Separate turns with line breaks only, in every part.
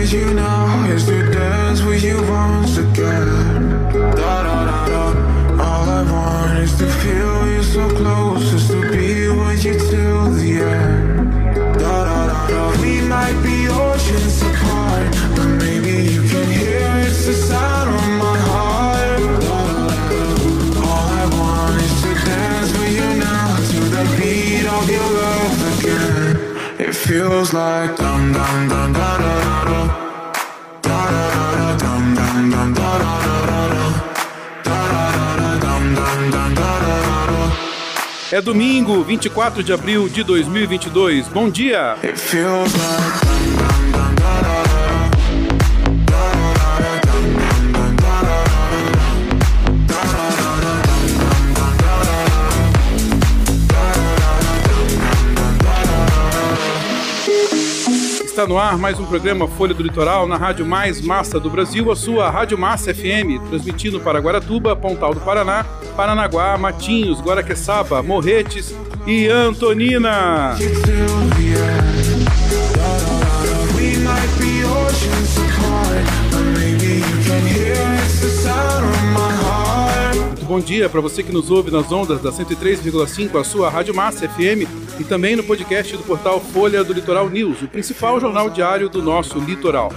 with you now is to dance with you once again. Da da da da. All I want is to feel you so close, is to be with you till the end. Da da da da. We might be oceans apart, but maybe you can hear it's the sound of my heart. Da da da. All I want is to dance with you now to the beat of your love again. It feels like
É domingo, 24 de abril de 2022. Bom dia!
It feels like
Está no ar mais um programa Folha do Litoral na Rádio Mais Massa do Brasil, a sua Rádio Massa FM, transmitindo para Guaratuba, Pontal do Paraná, Paranaguá, Matinhos, Guaraqueçaba, Morretes e Antonina. Bom dia para você que nos ouve nas ondas da 103,5, a sua Rádio Massa FM, e também no podcast do portal Folha do Litoral News, o principal jornal diário do nosso litoral.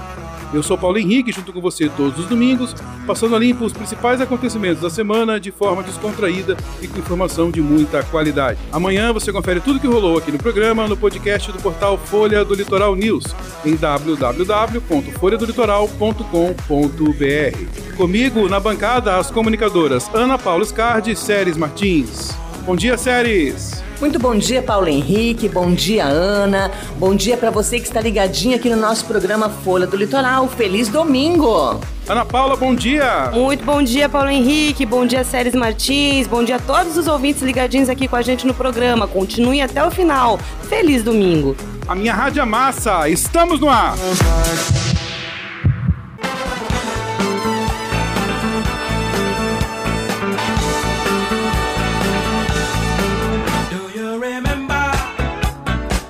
Eu sou Paulo Henrique, junto com você todos os domingos, passando a limpo os principais acontecimentos da semana de forma descontraída e com informação de muita qualidade. Amanhã você confere tudo que rolou aqui no programa no podcast do portal Folha do Litoral News, em www.folhadolitoral.com.br. Comigo na bancada as comunicadoras Ana Paula Scardi e Séries Martins. Bom dia, Séries!
Muito bom dia, Paulo Henrique. Bom dia, Ana. Bom dia para você que está ligadinho aqui no nosso programa Folha do Litoral. Feliz domingo!
Ana Paula, bom dia!
Muito bom dia, Paulo Henrique. Bom dia, Séries Martins. Bom dia a todos os ouvintes ligadinhos aqui com a gente no programa. Continue até o final. Feliz domingo.
A minha rádio é massa, estamos no ar!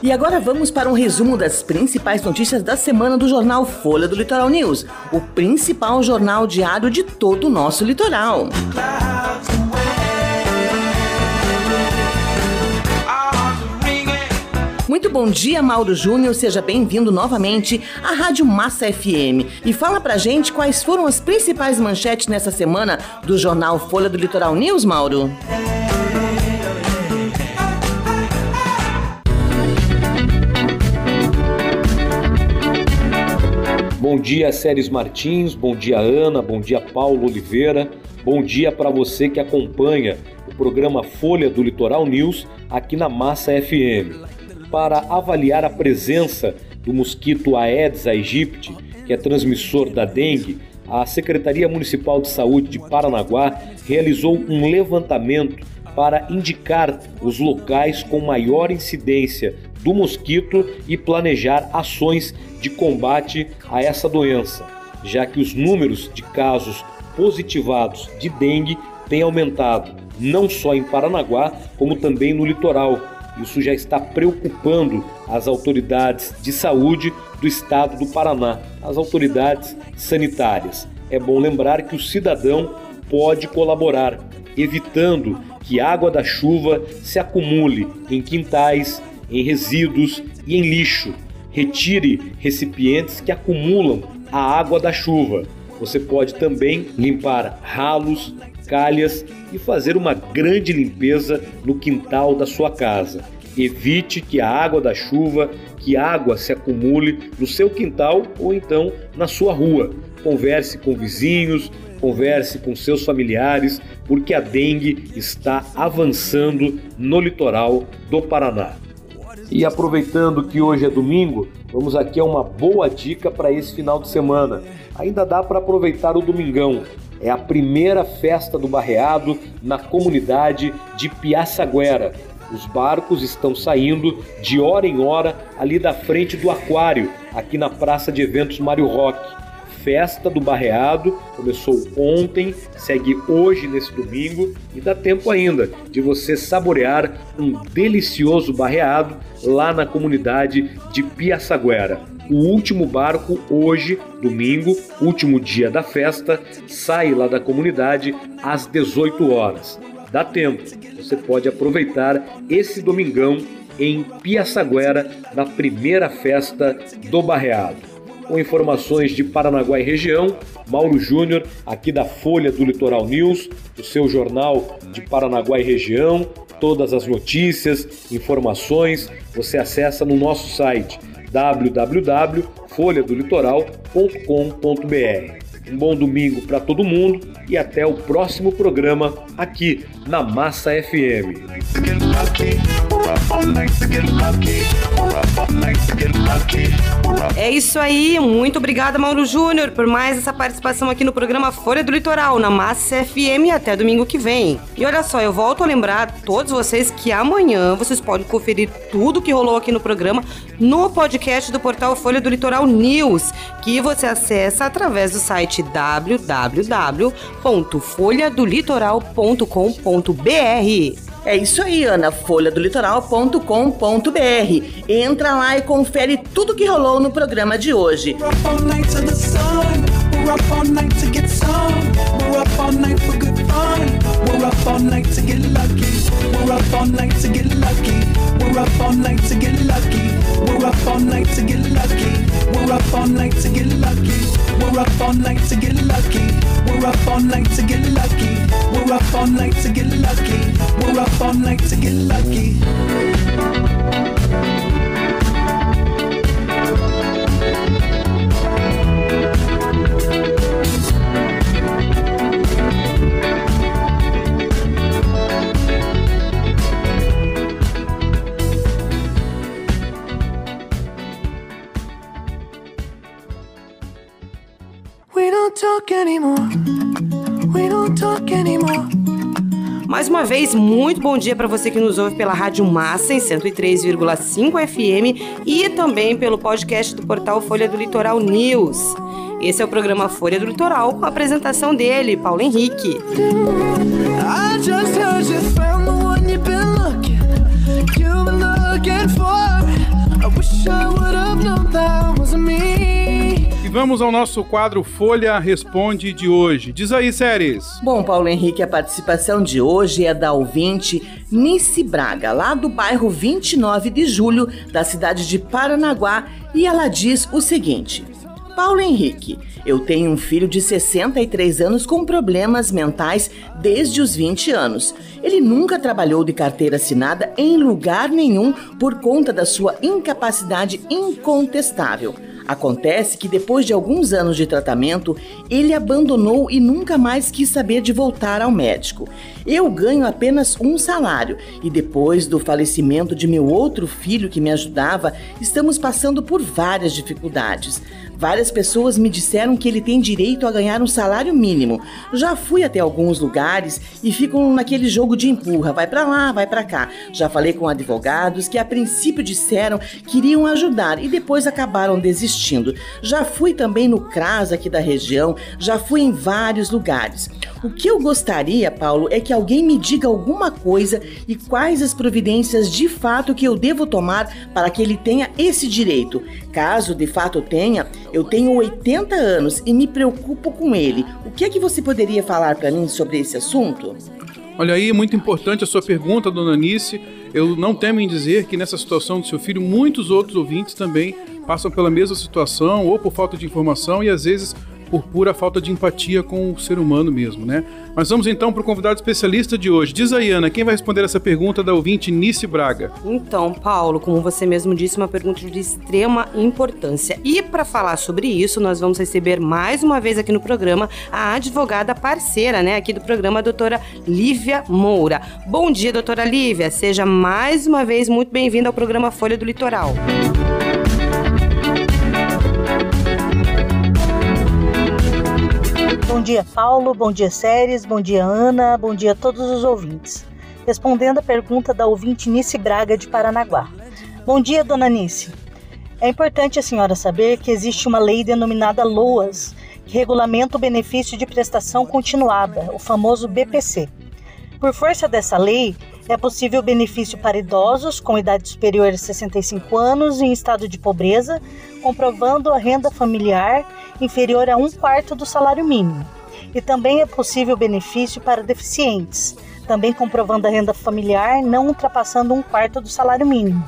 E agora vamos para um resumo das principais notícias da semana do jornal Folha do Litoral News, o principal jornal diário de todo o nosso litoral. Muito bom dia, Mauro Júnior. Seja bem-vindo novamente à Rádio Massa FM. E fala pra gente quais foram as principais manchetes nessa semana do jornal Folha do Litoral News, Mauro.
Bom dia, Séries Martins, bom dia, Ana, bom dia, Paulo Oliveira, bom dia para você que acompanha o programa Folha do Litoral News aqui na Massa FM. Para avaliar a presença do mosquito Aedes aegypti, que é transmissor da dengue, a Secretaria Municipal de Saúde de Paranaguá realizou um levantamento para indicar os locais com maior incidência do mosquito e planejar ações de combate a essa doença, já que os números de casos positivados de dengue têm aumentado, não só em Paranaguá, como também no litoral. Isso já está preocupando as autoridades de saúde do estado do Paraná, as autoridades sanitárias. É bom lembrar que o cidadão pode colaborar, evitando que água da chuva se acumule em quintais, em resíduos e em lixo. Retire recipientes que acumulam a água da chuva. Você pode também limpar ralos, calhas e fazer uma grande limpeza no quintal da sua casa. Evite que a água da chuva, que água se acumule no seu quintal ou então na sua rua. Converse com vizinhos, converse com seus familiares, porque a dengue está avançando no litoral do Paraná. E aproveitando que hoje é domingo, vamos aqui a uma boa dica para esse final de semana. Ainda dá para aproveitar o domingão. É a primeira festa do barreado na comunidade de Piaçaguera. Os barcos estão saindo de hora em hora ali da frente do aquário, aqui na Praça de Eventos Mário Roque. Festa do Barreado começou ontem, segue hoje nesse domingo e dá tempo ainda de você saborear um delicioso barreado lá na comunidade de Piaçaguera. O último barco, hoje, domingo, último dia da festa, sai lá da comunidade às 18 horas. Dá tempo, você pode aproveitar esse domingão em Piaçaguera, na primeira festa do Barreado com informações de Paranaguá e região, Mauro Júnior, aqui da Folha do Litoral News, o seu jornal de Paranaguá e região. Todas as notícias, informações, você acessa no nosso site www.folhadolitoral.com.br. Um bom domingo para todo mundo e até o próximo programa aqui na Massa FM.
É isso aí, muito obrigada Mauro Júnior por mais essa participação aqui no programa Folha do Litoral, na Massa FM até domingo que vem. E olha só, eu volto a lembrar todos vocês que amanhã vocês podem conferir tudo que rolou aqui no programa no podcast do portal Folha do Litoral News, que você acessa através do site www.folhadolitoral.com.br.
É isso aí, Ana, folhadolitoral.com.br. Entra lá e confere tudo que rolou no programa de hoje. We're up all night to get lucky. We're up all night to get lucky. We're up all night to get lucky. We're up all night
Mais uma vez, muito bom dia para você que nos ouve pela Rádio Massa em 103,5 FM e também pelo podcast do portal Folha do Litoral News. Esse é o programa Folha do Litoral com a apresentação dele, Paulo Henrique. I
vamos ao nosso quadro Folha Responde de hoje. Diz aí, Séries.
Bom, Paulo Henrique, a participação de hoje é da ouvinte Nice Braga, lá do bairro 29 de Julho, da cidade de Paranaguá, e ela diz o seguinte: Paulo Henrique, eu tenho um filho de 63 anos com problemas mentais desde os 20 anos. Ele nunca trabalhou de carteira assinada em lugar nenhum por conta da sua incapacidade incontestável. Acontece que depois de alguns anos de tratamento, ele abandonou e nunca mais quis saber de voltar ao médico. Eu ganho apenas um salário e depois do falecimento de meu outro filho que me ajudava, estamos passando por várias dificuldades. Várias pessoas me disseram que ele tem direito a ganhar um salário mínimo. Já fui até alguns lugares e ficam naquele jogo de empurra, vai para lá, vai para cá. Já falei com advogados que a princípio disseram que iriam ajudar e depois acabaram desistindo. Já fui também no CRAS aqui da região, já fui em vários lugares. O que eu gostaria, Paulo, é que alguém me diga alguma coisa e quais as providências de fato que eu devo tomar para que ele tenha esse direito. Caso de fato tenha, eu tenho 80 anos e me preocupo com ele. O que é que você poderia falar para mim sobre esse assunto?
Olha aí, muito importante a sua pergunta, dona Nice. Eu não temo em dizer que nessa situação do seu filho, muitos outros ouvintes também passam pela mesma situação, ou por falta de informação, e às vezes por pura falta de empatia com o ser humano mesmo, né? Mas vamos então para o convidado especialista de hoje. Diz aí, Ana, quem vai responder essa pergunta da ouvinte Nice Braga?
Então, Paulo, como você mesmo disse, uma pergunta de extrema importância. E para falar sobre isso, nós vamos receber mais uma vez aqui no programa a advogada parceira, né, aqui do programa, a doutora Lívia Moura. Bom dia, doutora Lívia. Seja mais uma vez muito bem-vinda ao programa Folha do Litoral.
Bom dia, Paulo. Bom dia, Séries. Bom dia, Ana. Bom dia a todos os ouvintes. Respondendo a pergunta da ouvinte Nice Braga de Paranaguá. Bom dia, dona Nice. É importante a senhora saber que existe uma lei denominada LOAS, que regulamenta o benefício de prestação continuada, o famoso BPC. Por força dessa lei, É possível benefício para idosos com idade superior a 65 anos em estado de pobreza, comprovando a renda familiar inferior a um quarto do salário mínimo. E também é possível benefício para deficientes, também comprovando a renda familiar não ultrapassando um quarto do salário mínimo.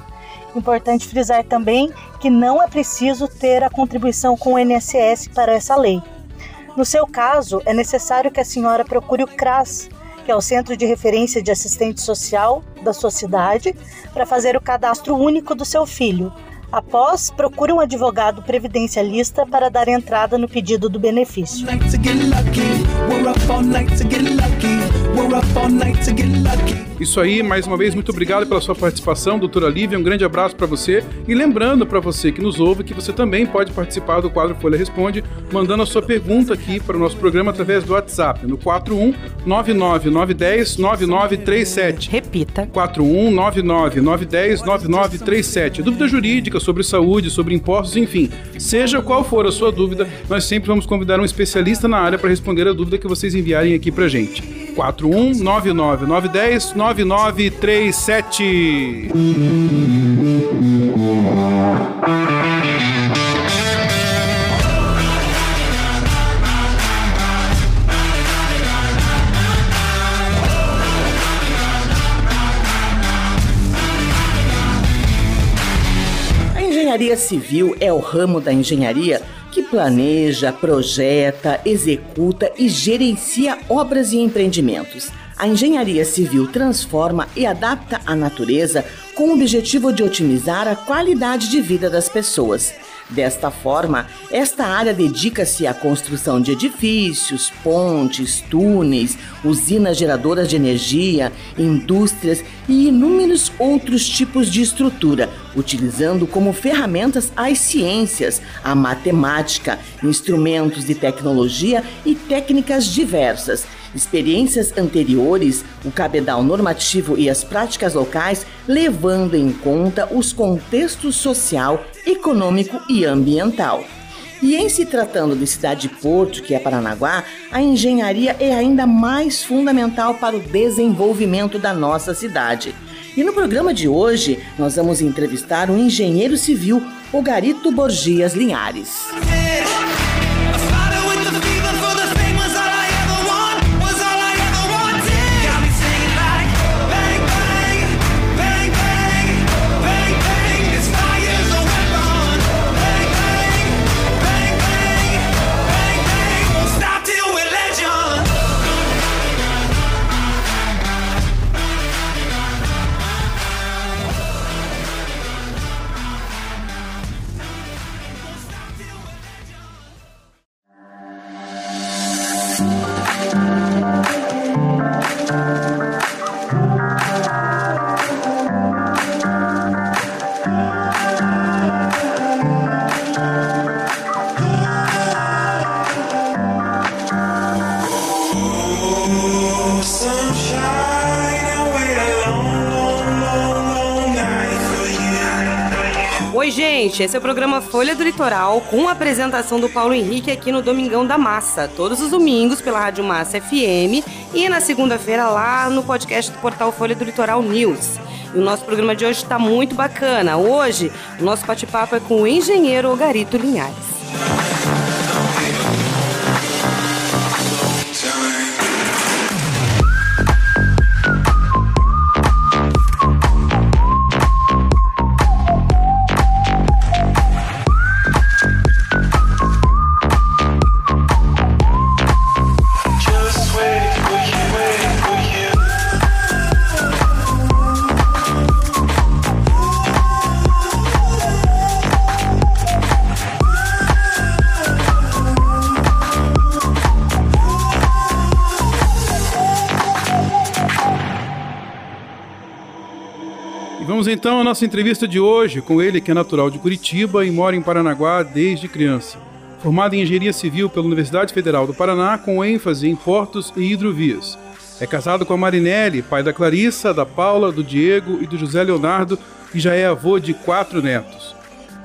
Importante frisar também que não é preciso ter a contribuição com o INSS para essa lei. No seu caso, é necessário que a senhora procure o CRAS, que é o Centro de Referência de Assistente Social da sua cidade, para fazer o cadastro único do seu filho. Após, procure um advogado previdencialista para dar entrada no pedido do benefício.
Isso aí, mais uma vez, muito obrigado pela sua participação, doutora Lívia. Um grande abraço para você. E lembrando para você que nos ouve que você também pode participar do quadro Folha Responde, mandando a sua pergunta aqui para o nosso programa através do WhatsApp, no 41 99910 9937.
Repita.
41 99910 9937. Dúvida jurídica sobre saúde, sobre impostos, enfim. Seja qual for a sua dúvida, nós sempre vamos convidar um especialista na área para responder a dúvida que vocês enviarem aqui para gente. 41
engenharia civil é o ramo da engenharia que planeja, projeta, executa e gerencia obras e empreendimentos. A engenharia civil transforma e adapta a natureza com o objetivo de otimizar a qualidade de vida das pessoas. Desta forma, esta área dedica-se à construção de edifícios, pontes, túneis, usinas geradoras de energia, indústrias e inúmeros outros tipos de estrutura, utilizando como ferramentas as ciências, a matemática, instrumentos de tecnologia e técnicas diversas experiências anteriores, o cabedal normativo e as práticas locais, levando em conta os contextos social, econômico e ambiental. E em se tratando de cidade-porto, que é Paranaguá, a engenharia é ainda mais fundamental para o desenvolvimento da nossa cidade. E no programa de hoje, nós vamos entrevistar um engenheiro civil, o Garito Borgias Linhares.
Gente, esse é o programa Folha do Litoral com a apresentação do Paulo Henrique aqui no Domingão da Massa, todos os domingos pela Rádio Massa FM e na segunda-feira lá no podcast do portal Folha do Litoral News. E o nosso programa de hoje está muito bacana. Hoje, o nosso bate-papo é com o engenheiro Ogarito Linhares.
Então à nossa entrevista de hoje com ele, que é natural de Curitiba e mora em Paranaguá desde criança. Formado em Engenharia Civil pela Universidade Federal do Paraná, com ênfase em portos e hidrovias. É casado com a Marinelli, pai da Clarissa, da Paula, do Diego e do José Leonardo, e já é avô de quatro netos.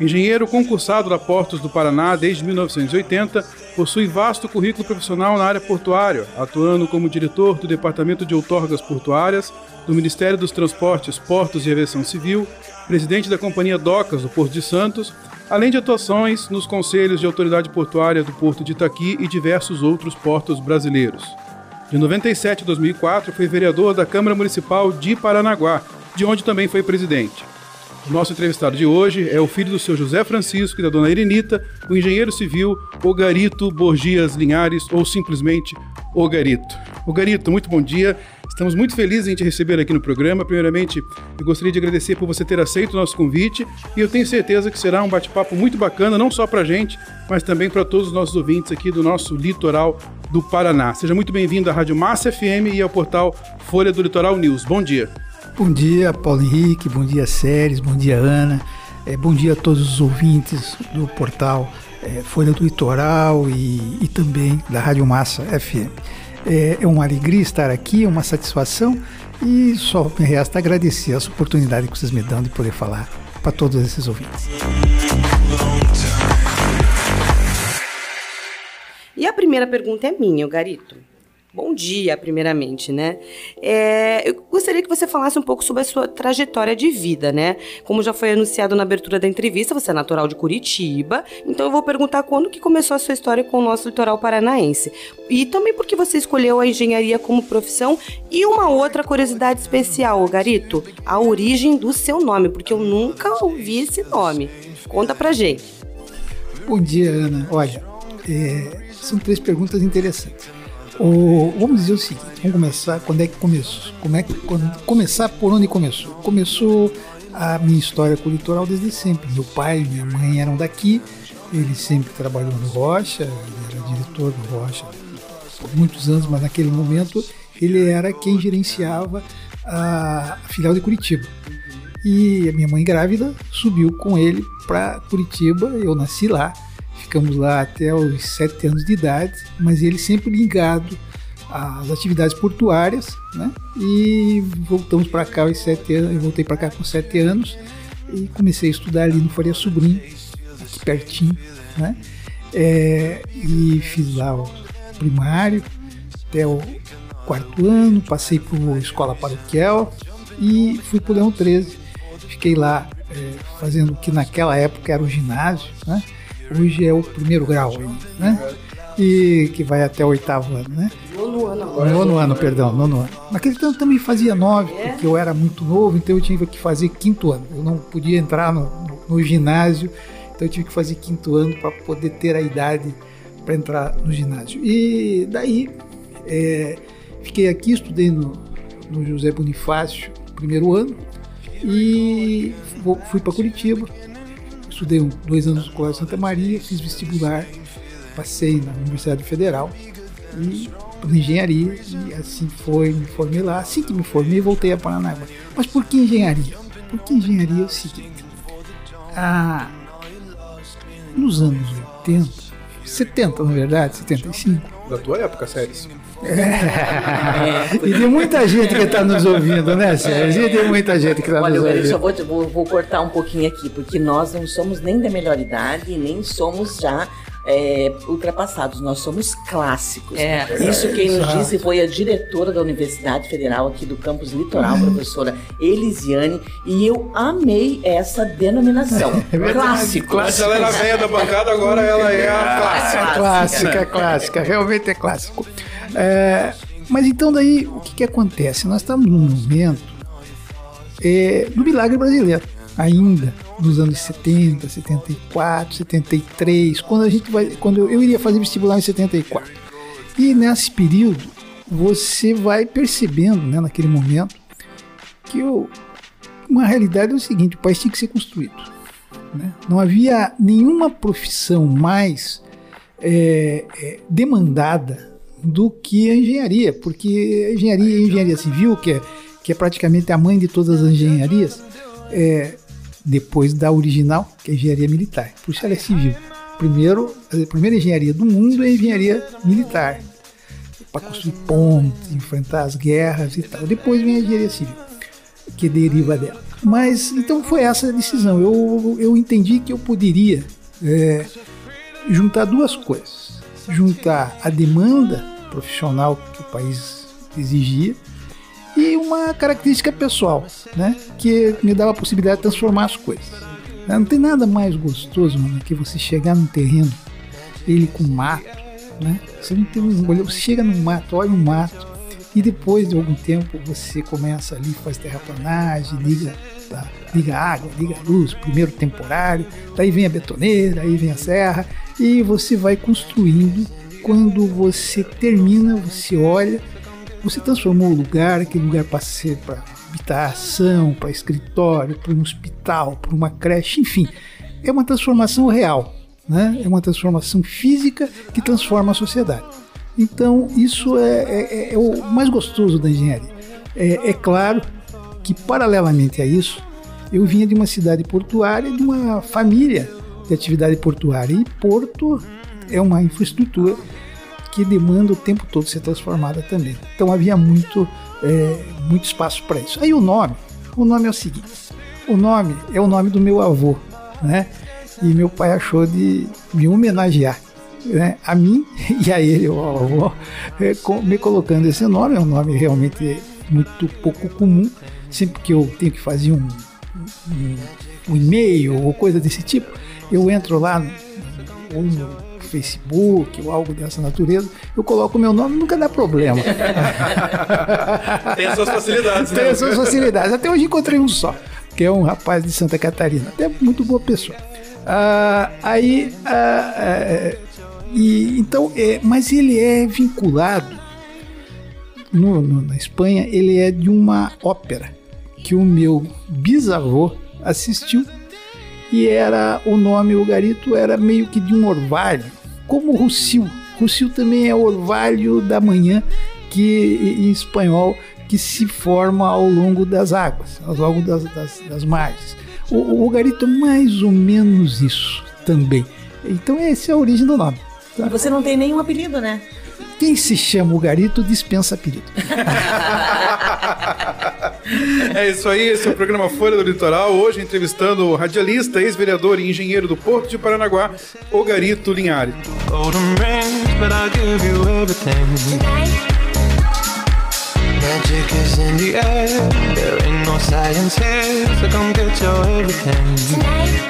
Engenheiro concursado da Portos do Paraná desde 1980, possui vasto currículo profissional na área portuária, atuando como diretor do Departamento de Outorgas Portuárias, do Ministério dos Transportes, Portos e Aviação Civil, presidente da Companhia Docas do Porto de Santos, além de atuações nos conselhos de autoridade portuária do Porto de Itaqui e diversos outros portos brasileiros. De 97 a 2004, foi vereador da Câmara Municipal de Paranaguá, de onde também foi presidente. Nosso entrevistado de hoje é o filho do seu José Francisco e da dona Irenita, o engenheiro civil Ogarito Borgias Linhares, ou simplesmente Ogarito. Ogarito, muito bom dia. Estamos muito felizes em te receber aqui no programa. Primeiramente, eu gostaria de agradecer por você ter aceito o nosso convite e eu tenho certeza que será um bate-papo muito bacana, não só para a gente, mas também para todos os nossos ouvintes aqui do nosso litoral do Paraná. Seja muito bem-vindo à Rádio Massa FM e ao portal Folha do Litoral News. Bom dia.
Bom dia, Paulo Henrique, bom dia, Séries, bom dia, Ana. É, bom dia a todos os ouvintes do portal é, Folha do Litoral e, e, também da Rádio Massa FM. É, é uma alegria estar aqui, é uma satisfação e só me resta agradecer essa oportunidade que vocês me dão de poder falar para todos esses ouvintes.
E a primeira pergunta é minha, Garito. Bom dia, primeiramente, né? É, eu gostaria que você falasse um pouco sobre a sua trajetória de vida, né? Como já foi anunciado na abertura da entrevista, você é natural de Curitiba, então eu vou perguntar quando que começou a sua história com o nosso litoral paranaense. E também porque você escolheu a engenharia como profissão e uma outra curiosidade especial, Garito, a origem do seu nome, porque eu nunca ouvi esse nome. Conta pra gente.
Bom dia, Ana. Olha, é, são três perguntas interessantes. O, vamos dizer o seguinte, vamos começar quando é que começou? Como é que quando, começar por onde começou? Começou a minha história com o litoral desde sempre. Meu pai e minha mãe eram daqui, ele sempre trabalhou no Rocha, ele era diretor do Rocha por muitos anos, mas naquele momento ele era quem gerenciava a, filial de Curitiba. E a minha mãe grávida subiu com ele para Curitiba, eu nasci lá Ficamos lá até os sete anos de idade, mas ele sempre ligado às atividades portuárias, né? E voltamos para cá aos sete anos, eu voltei para cá com sete anos e comecei a estudar ali no Faria Sobrinho, aqui pertinho, né? É, e fiz lá o primário até o quarto ano, passei por escola paroquial e fui para o Leão 13. Fiquei lá é, fazendo o que naquela época era o ginásio, né? Hoje é o primeiro grau né? E que vai até o oitavo ano, né?
Nono ano agora.
Nono ano, perdão, nono ano. Naquele tempo também fazia nove, é? porque eu era muito novo, então eu tinha que fazer quinto ano. Eu não podia entrar no, no, no ginásio, então eu tive que fazer quinto ano para poder ter a idade para entrar no ginásio. E daí é, fiquei aqui, estudei no, no José Bonifácio, primeiro ano, e fui para Curitiba estudei dois anos no Colégio Santa Maria, fiz vestibular, passei na Universidade Federal e por engenharia e assim foi, me formei lá. Assim que me formei, voltei a Paranaguá. Mas por que engenharia? Porque engenharia é o seguinte: nos anos 80, 70 na verdade, 75.
Da tua época, Séries.
É. E tem muita gente que está nos ouvindo, né, Sérgio? E tem muita gente que está nos ouvindo. Olha,
eu só vou, vou, vou, cortar um pouquinho aqui, porque nós não somos nem da melhor idade, nem somos já é, ultrapassados, nós somos clássicos. É. Isso quem nos Exato. disse foi a diretora da Universidade Federal aqui do campus Litoral, uhum. professora Elisiane, e eu amei essa denominação. É clássicos.
Ela era velha da bancada, agora ela é a clássica.
É clássica, clássica, realmente é clássico. É, mas então daí o que, que acontece? Nós estamos num momento é, do milagre brasileiro, ainda nos anos 70, 74, 73, quando a gente vai, quando eu iria fazer vestibular em 74. E nesse período você vai percebendo, né, naquele momento, que o, uma realidade é o seguinte: o país tinha que ser construído. Né? Não havia nenhuma profissão mais é, é, demandada do que a engenharia, porque a engenharia, a engenharia civil, que é, que é praticamente a mãe de todas as engenharias, é, depois da original, que é a engenharia militar. Por isso ela é civil. Primeiro, a primeira engenharia do mundo é a engenharia militar, para construir pontes, enfrentar as guerras e tal. Depois vem a engenharia civil, que deriva dela. Mas então foi essa a decisão. Eu, eu entendi que eu poderia é, juntar duas coisas juntar a demanda profissional que o país exigia e uma característica pessoal, né? Que me dava a possibilidade de transformar as coisas. Não tem nada mais gostoso, mano, que você chegar num terreno, ele com mato, né? Você não tem um você chega no mato, olha o mato, e depois de algum tempo você começa ali, faz terraplanagem, liga, liga água, liga luz, primeiro temporário, daí vem a betoneira, aí vem a serra, e você vai construindo. Quando você termina, você olha, você transformou o lugar, aquele lugar passa a ser para habitação, para escritório, para um hospital, para uma creche, enfim, é uma transformação real, né? é uma transformação física que transforma a sociedade. Então, isso é, é, é o mais gostoso da engenharia. É, é, claro que, paralelamente a isso, eu vinha de uma cidade portuária, de uma família de atividade portuária. E Porto é uma infraestrutura que demanda o tempo todo ser transformada também. Então, havia muito, é, muito espaço para isso. Aí, o nome: o nome é o seguinte: o nome é o nome do meu avô, né? E meu pai achou de me homenagear né, a mim e a ele, o avô, é, me colocando esse nome. É um nome realmente muito pouco comum. Sempre que eu tenho que fazer um, um, um e-mail ou coisa desse tipo, eu entro lá no, ou no Facebook ou algo dessa natureza, eu coloco o meu nome, nunca dá problema.
Tem as suas facilidades,
né? Tem as suas facilidades. Até hoje encontrei um só, que é um rapaz de Santa Catarina. Até muito boa pessoa. Ah, aí ah, e, então, é, mas ele é vinculado no, no, na Espanha, ele é de uma ópera que o meu bisavô assistiu e era o nome o garito era meio que de um orvalho, como Russil. Russil também é orvalho da manhã que em espanhol que se forma ao longo das águas, ao longo das, das, das margens. O, o garito é mais ou menos isso também. Então essa é a origem do nome.
E você não tem nenhum apelido, né?
Quem se chama o Garito dispensa apelido.
é isso aí, esse é o programa Folha do Litoral. Hoje entrevistando o radialista, ex-vereador e engenheiro do Porto de Paranaguá, o Garito Linhares. Magic is in the air, there ain't no science here, so come get your everything. Tonight.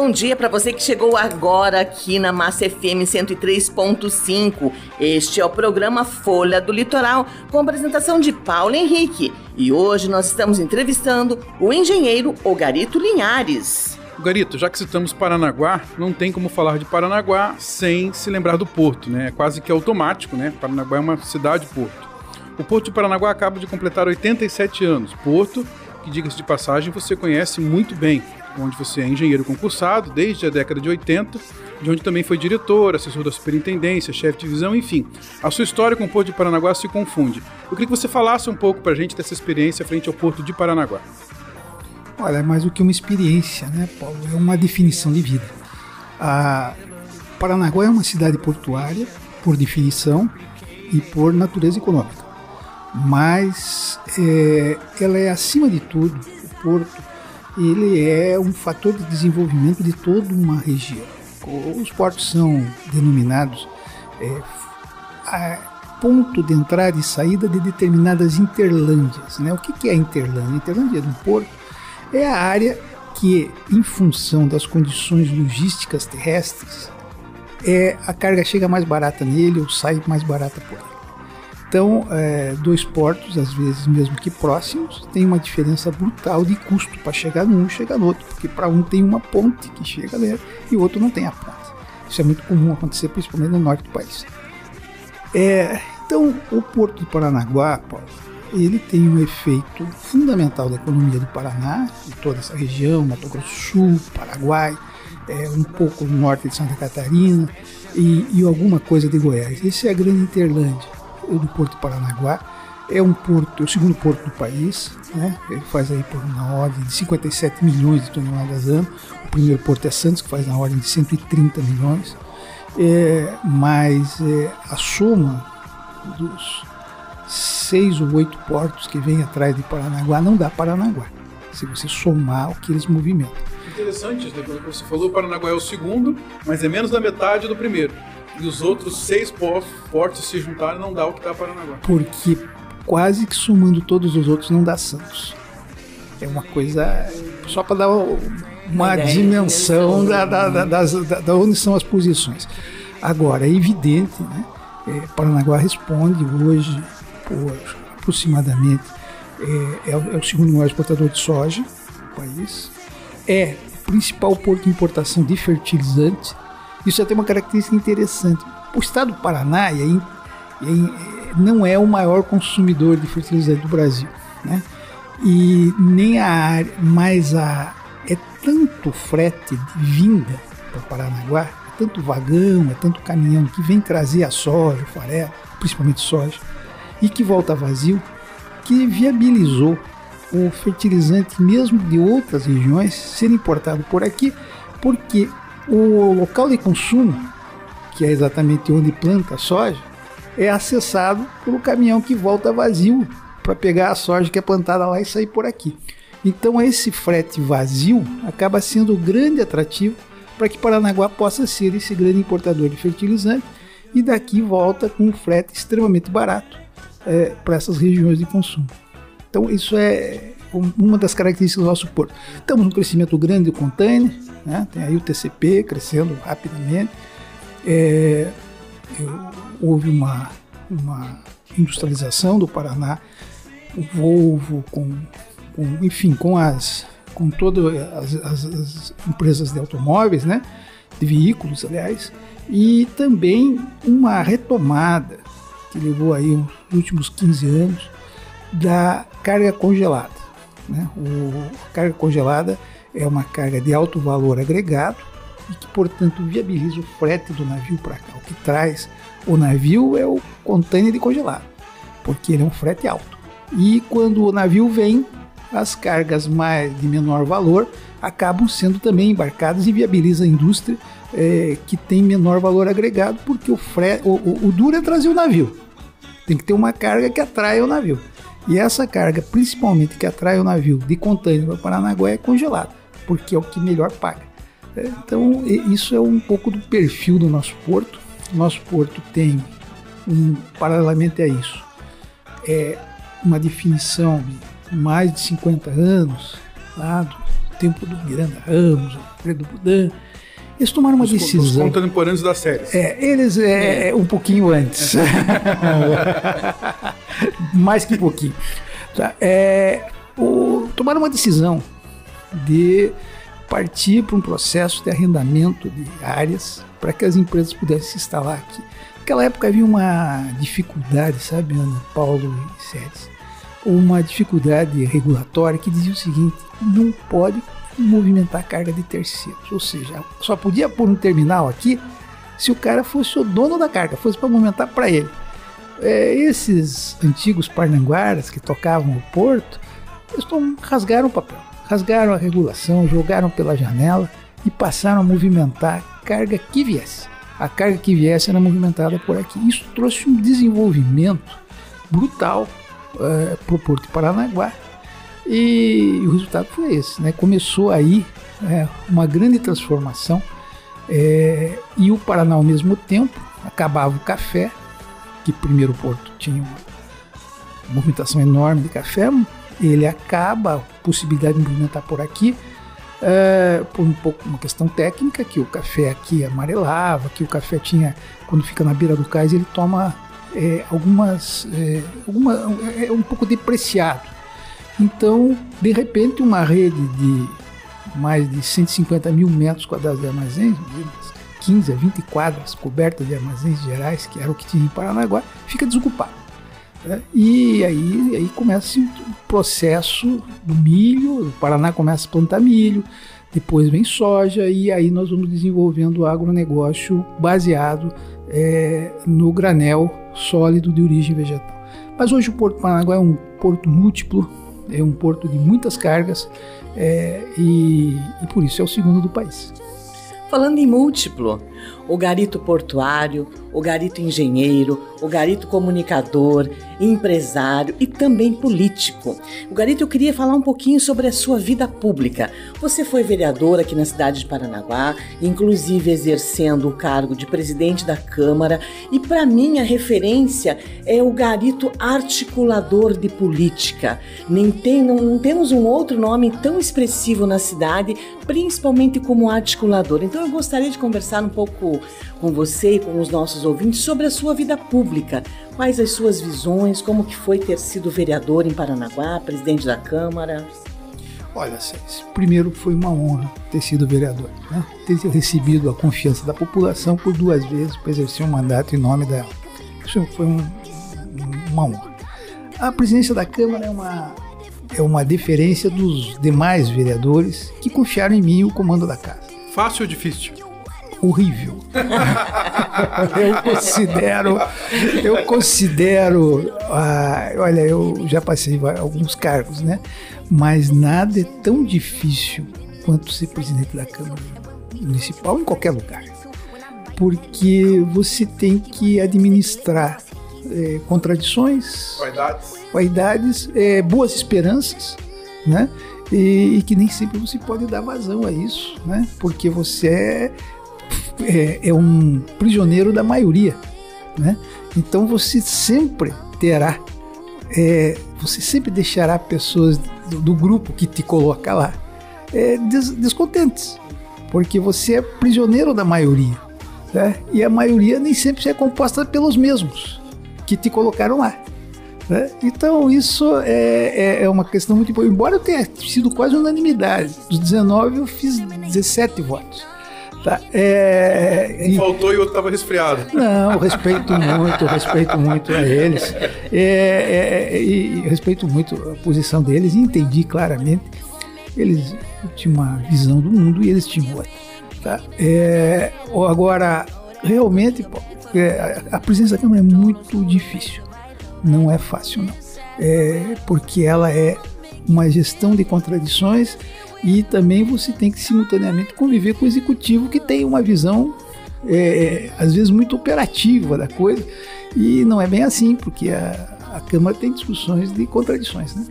Bom dia para você que chegou agora aqui na Massa FM 103.5. Este é o programa Folha do Litoral, com apresentação de Paulo Henrique. E hoje nós estamos entrevistando o engenheiro Ogarito Linhares.
Garito, já que citamos Paranaguá, não tem como falar de Paranaguá sem se lembrar do porto, né? É quase que automático, né? Paranaguá é uma cidade-porto. O Porto de Paranaguá acaba de completar 87 anos. Porto, que diga-se de passagem, você conhece muito bem onde você é engenheiro concursado desde a década de 80, de onde também foi diretor, assessor da superintendência, chefe de divisão, enfim. A sua história com o Porto de Paranaguá se confunde. Eu queria que você falasse um pouco para a gente dessa experiência frente ao Porto de Paranaguá.
Olha, é mais do que uma experiência, né, Paulo? É uma definição de vida. A Paranaguá é uma cidade portuária, por definição, e por natureza econômica. Mas é, ela é, acima de tudo, o porto ele é um fator de desenvolvimento de toda uma região. Os portos são denominados é, ponto de entrada e saída de determinadas interlândias. Né? O que, é interlândia? Interlândia de um porto é a área que, em função das condições logísticas terrestres, é, a carga chega mais barata nele ou sai mais barata por ele. Então, é, dois portos, às vezes mesmo que próximos, tem uma diferença brutal de custo para chegar num e chegar no outro, porque para um tem uma ponte que chega ali e o outro não tem a ponte. Isso é muito comum acontecer, principalmente no norte do país. É, então, o porto de Paranaguá, Paulo, ele tem um efeito fundamental da economia do Paraná, de toda essa região, Mato Grosso do Sul, Paraguai, é, um pouco no norte de Santa Catarina e, e alguma coisa de Goiás. Esse é a grande Interlândia, do Porto Paranaguá. É um porto, é o segundo porto do país, né? ele faz aí por na ordem de 57 milhões de toneladas ano. O primeiro porto é Santos, que faz na ordem de 130 milhões. É, mas é, a soma dos seis ou oito portos que vêm atrás de Paranaguá não dá Paranaguá, se você somar o que eles movimentam.
Interessante, né? Quando você falou, Paranaguá é o segundo, mas é menos da metade do primeiro. E os outros seis portos se juntarem não dá o que dá Paranaguá.
Porque quase que somando todos os outros não dá Santos. É uma coisa só para dar uma dimensão da, da, da, das, da, da onde são as posições. Agora, é evidente, né? É, Paranaguá responde hoje por aproximadamente é, é, o, é, o, segundo maior exportador de soja do país, é o principal porto de importação de fertilizante. Isso tem uma característica interessante. O estado do Paraná aí, aí, não é o maior consumidor de fertilizante do Brasil, né? E nem a área, mas a é tanto frete de vinda para Paranaguá, é tanto vagão, é tanto caminhão que vem trazer a soja, o farelo, principalmente soja, e que volta vazio, que viabilizou o fertilizante mesmo de outras regiões ser importado por aqui, porque o local de consumo, que é exatamente onde planta a soja, é acessado pelo caminhão que volta vazio para pegar a soja que é plantada lá e sair por aqui. Então esse frete vazio acaba sendo o grande atrativo para que Paranaguá possa ser esse grande importador de fertilizante e daqui volta com um frete extremamente barato é, para essas regiões de consumo. Então isso é uma das características do nosso porto. Estamos num crescimento grande do container, né? tem aí o TCP crescendo rapidamente. É, houve uma, uma industrialização do Paraná, o Volvo com, com enfim, com as com todas as, as, as, empresas de automóveis, né, de veículos, aliás, e também uma retomada que levou aí os últimos 15 anos da carga congelada. Né? O, a carga congelada é uma carga de alto valor agregado e que, portanto, viabiliza o frete do navio para cá. O que traz o navio é o container de congelado, porque ele é um frete alto. E quando o navio vem, as cargas mais de menor valor acabam sendo também embarcadas e viabiliza a indústria é, que tem menor valor agregado, porque o, fre o, o, o duro é trazer o navio. Tem que ter uma carga que atrai o navio. E essa carga, principalmente que atrai o navio de container para Paranaguá, é congelada, porque é o que melhor paga. É, então, isso é um pouco do perfil do nosso porto. Nosso porto tem, um, paralelamente a isso, é uma definição de mais de 50 anos, lá do tempo do Miranda Ramos, Alfredo Budan, eles tomaram uma
os,
decisão. Os
contemporâneos da série.
É, eles é, é. um pouquinho antes. Mais que um pouquinho. Tá, é, o, tomaram uma decisão de partir para um processo de arrendamento de áreas para que as empresas pudessem se instalar aqui. Naquela época havia uma dificuldade, sabe, Ana, Paulo e Séries, uma dificuldade regulatória que dizia o seguinte: não pode movimentar carga de terceiros. Ou seja, só podia pôr um terminal aqui se o cara fosse o dono da carga, fosse para movimentar para ele. É, esses antigos parnanguaras que tocavam o porto, eles tom, rasgaram o papel, rasgaram a regulação, jogaram pela janela e passaram a movimentar carga que viesse. A carga que viesse era movimentada por aqui. Isso trouxe um desenvolvimento brutal é, para o Porto de Paranaguá e o resultado foi esse, né? Começou aí é, uma grande transformação é, e o Paraná ao mesmo tempo acabava o café, que primeiro Porto tinha uma movimentação enorme de café, ele acaba a possibilidade de movimentar por aqui é, por um pouco uma questão técnica que o café aqui amarelava, que o café tinha quando fica na beira do cais ele toma é, algumas é, alguma, é um pouco depreciado então, de repente, uma rede de mais de 150 mil metros quadrados de armazéns, 15 a 20 quadras cobertas de armazéns gerais, que era o que tinha em Paranaguá, fica desocupada. Né? E aí, aí começa o processo do milho, o Paraná começa a plantar milho, depois vem soja, e aí nós vamos desenvolvendo o agronegócio baseado é, no granel sólido de origem vegetal. Mas hoje o Porto Paranaguá é um porto múltiplo, é um porto de muitas cargas é, e, e por isso é o segundo do país.
Falando em múltiplo, o garito portuário, o garito engenheiro, o garito comunicador, empresário e também político. O garito, eu queria falar um pouquinho sobre a sua vida pública. Você foi vereador aqui na cidade de Paranaguá, inclusive exercendo o cargo de presidente da Câmara, e para mim a referência é o garito articulador de política. Nem tem, não, não temos um outro nome tão expressivo na cidade, principalmente como articulador. Então eu gostaria de conversar um pouco com você e com os nossos ouvintes sobre a sua vida pública. Quais as suas visões, como que foi ter sido vereador em Paranaguá, presidente da Câmara?
Olha, César, primeiro foi uma honra ter sido vereador, né? ter recebido a confiança da população por duas vezes para exercer um mandato em nome dela. Isso foi um, uma honra. A presidência da Câmara é uma, é uma deferência dos demais vereadores que confiaram em mim o comando da casa.
Fácil ou difícil?
Horrível. eu considero, eu considero, ah, olha, eu já passei alguns cargos, né? Mas nada é tão difícil quanto ser presidente da Câmara Municipal em qualquer lugar, porque você tem que administrar é, contradições,
vaidades,
vaidades é, boas esperanças, né? E, e, que nem sempre você pode dar vazão a isso, né? Porque você é é, é um prisioneiro da maioria, né? Então você sempre terá, é, você sempre deixará pessoas do, do, grupo que te coloca lá é, des, descontentes, porque você é prisioneiro da maioria, né? E a maioria nem sempre é composta pelos mesmos que te colocaram lá. Né? Então, isso é, é, é, uma questão muito importante. Embora eu tenha sido quase unanimidade, dos 19 eu fiz 17 votos. Tá, é,
um faltou e o outro estava resfriado.
Não, respeito muito, respeito muito a eles. É, é, e respeito muito a posição deles e entendi claramente. Eles tinham uma visão do mundo e eles tinham outra. Tá? É, agora, realmente, é, a presença da Câmara é muito difícil. Não é fácil, não. É, porque ela é uma gestão de contradições e também você tem que simultaneamente conviver com o executivo que tem uma visão é, é, às vezes muito operativa da coisa e não é bem assim porque a, a Câmara tem discussões de contradições, né?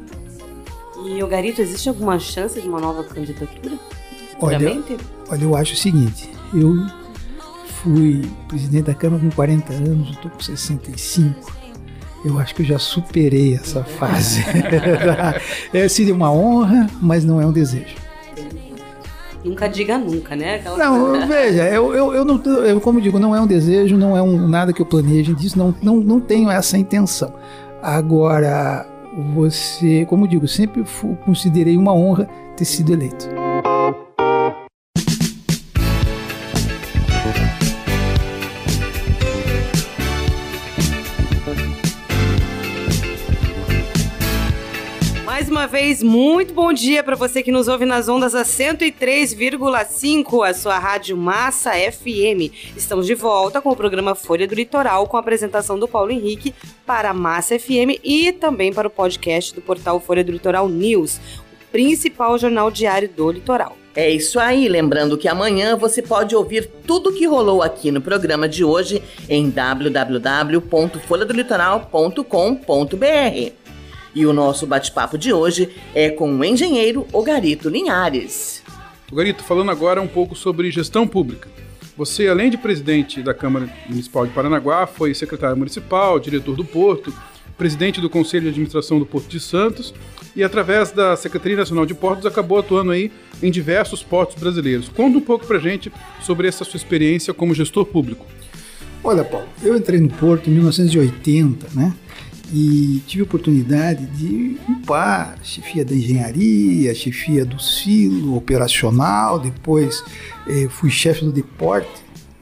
E o Garito, existe alguma chance de uma nova candidatura?
Olha, olha, eu acho o seguinte, eu fui presidente da Câmara com 40 anos, estou com 65 eu acho que eu já superei essa fase. é, seria uma honra, mas não é um desejo.
Nunca diga nunca, né?
Aquela... Não, veja, eu, eu, eu, não, eu, como digo, não é um desejo, não é um, nada que eu planeje disso, não, não, não tenho essa intenção. Agora, você, como digo, sempre considerei uma honra ter sido eleito.
Uma vez, muito bom dia para você que nos ouve nas ondas a 103,5, a sua rádio Massa FM. Estamos de volta com o programa Folha do Litoral, com a apresentação do Paulo Henrique para a Massa FM e também para o podcast do portal Folha do Litoral News, o principal jornal diário do litoral.
É isso aí, lembrando que amanhã você pode ouvir tudo que rolou aqui no programa de hoje em www.folhadolitoral.com.br. E o nosso bate-papo de hoje é com o engenheiro Ogarito Linhares.
Ogarito, falando agora um pouco sobre gestão pública. Você, além de presidente da Câmara Municipal de Paranaguá, foi secretário municipal, diretor do Porto, presidente do Conselho de Administração do Porto de Santos e, através da Secretaria Nacional de Portos, acabou atuando aí em diversos portos brasileiros. Conta um pouco pra gente sobre essa sua experiência como gestor público.
Olha, Paulo, eu entrei no Porto em 1980, né? E tive oportunidade de ocupar a chefia da engenharia, a chefia do silo operacional, depois eh, fui chefe do deporte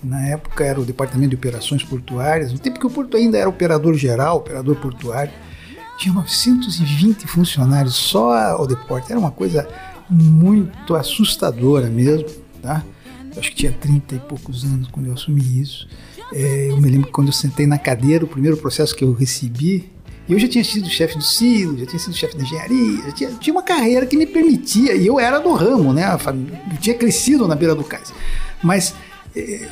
Na época era o Departamento de Operações Portuárias, no tempo que o Porto ainda era operador geral, operador portuário. Tinha 920 funcionários só ao deporte. Era uma coisa muito assustadora mesmo, tá? acho que tinha 30 e poucos anos quando eu assumi isso. É, eu me lembro que quando eu sentei na cadeira, o primeiro processo que eu recebi, eu já tinha sido chefe do silo, já tinha sido chefe de engenharia, já tinha, tinha, uma carreira que me permitia, e eu era do ramo, né? Eu tinha crescido na beira do cais. Mas, é,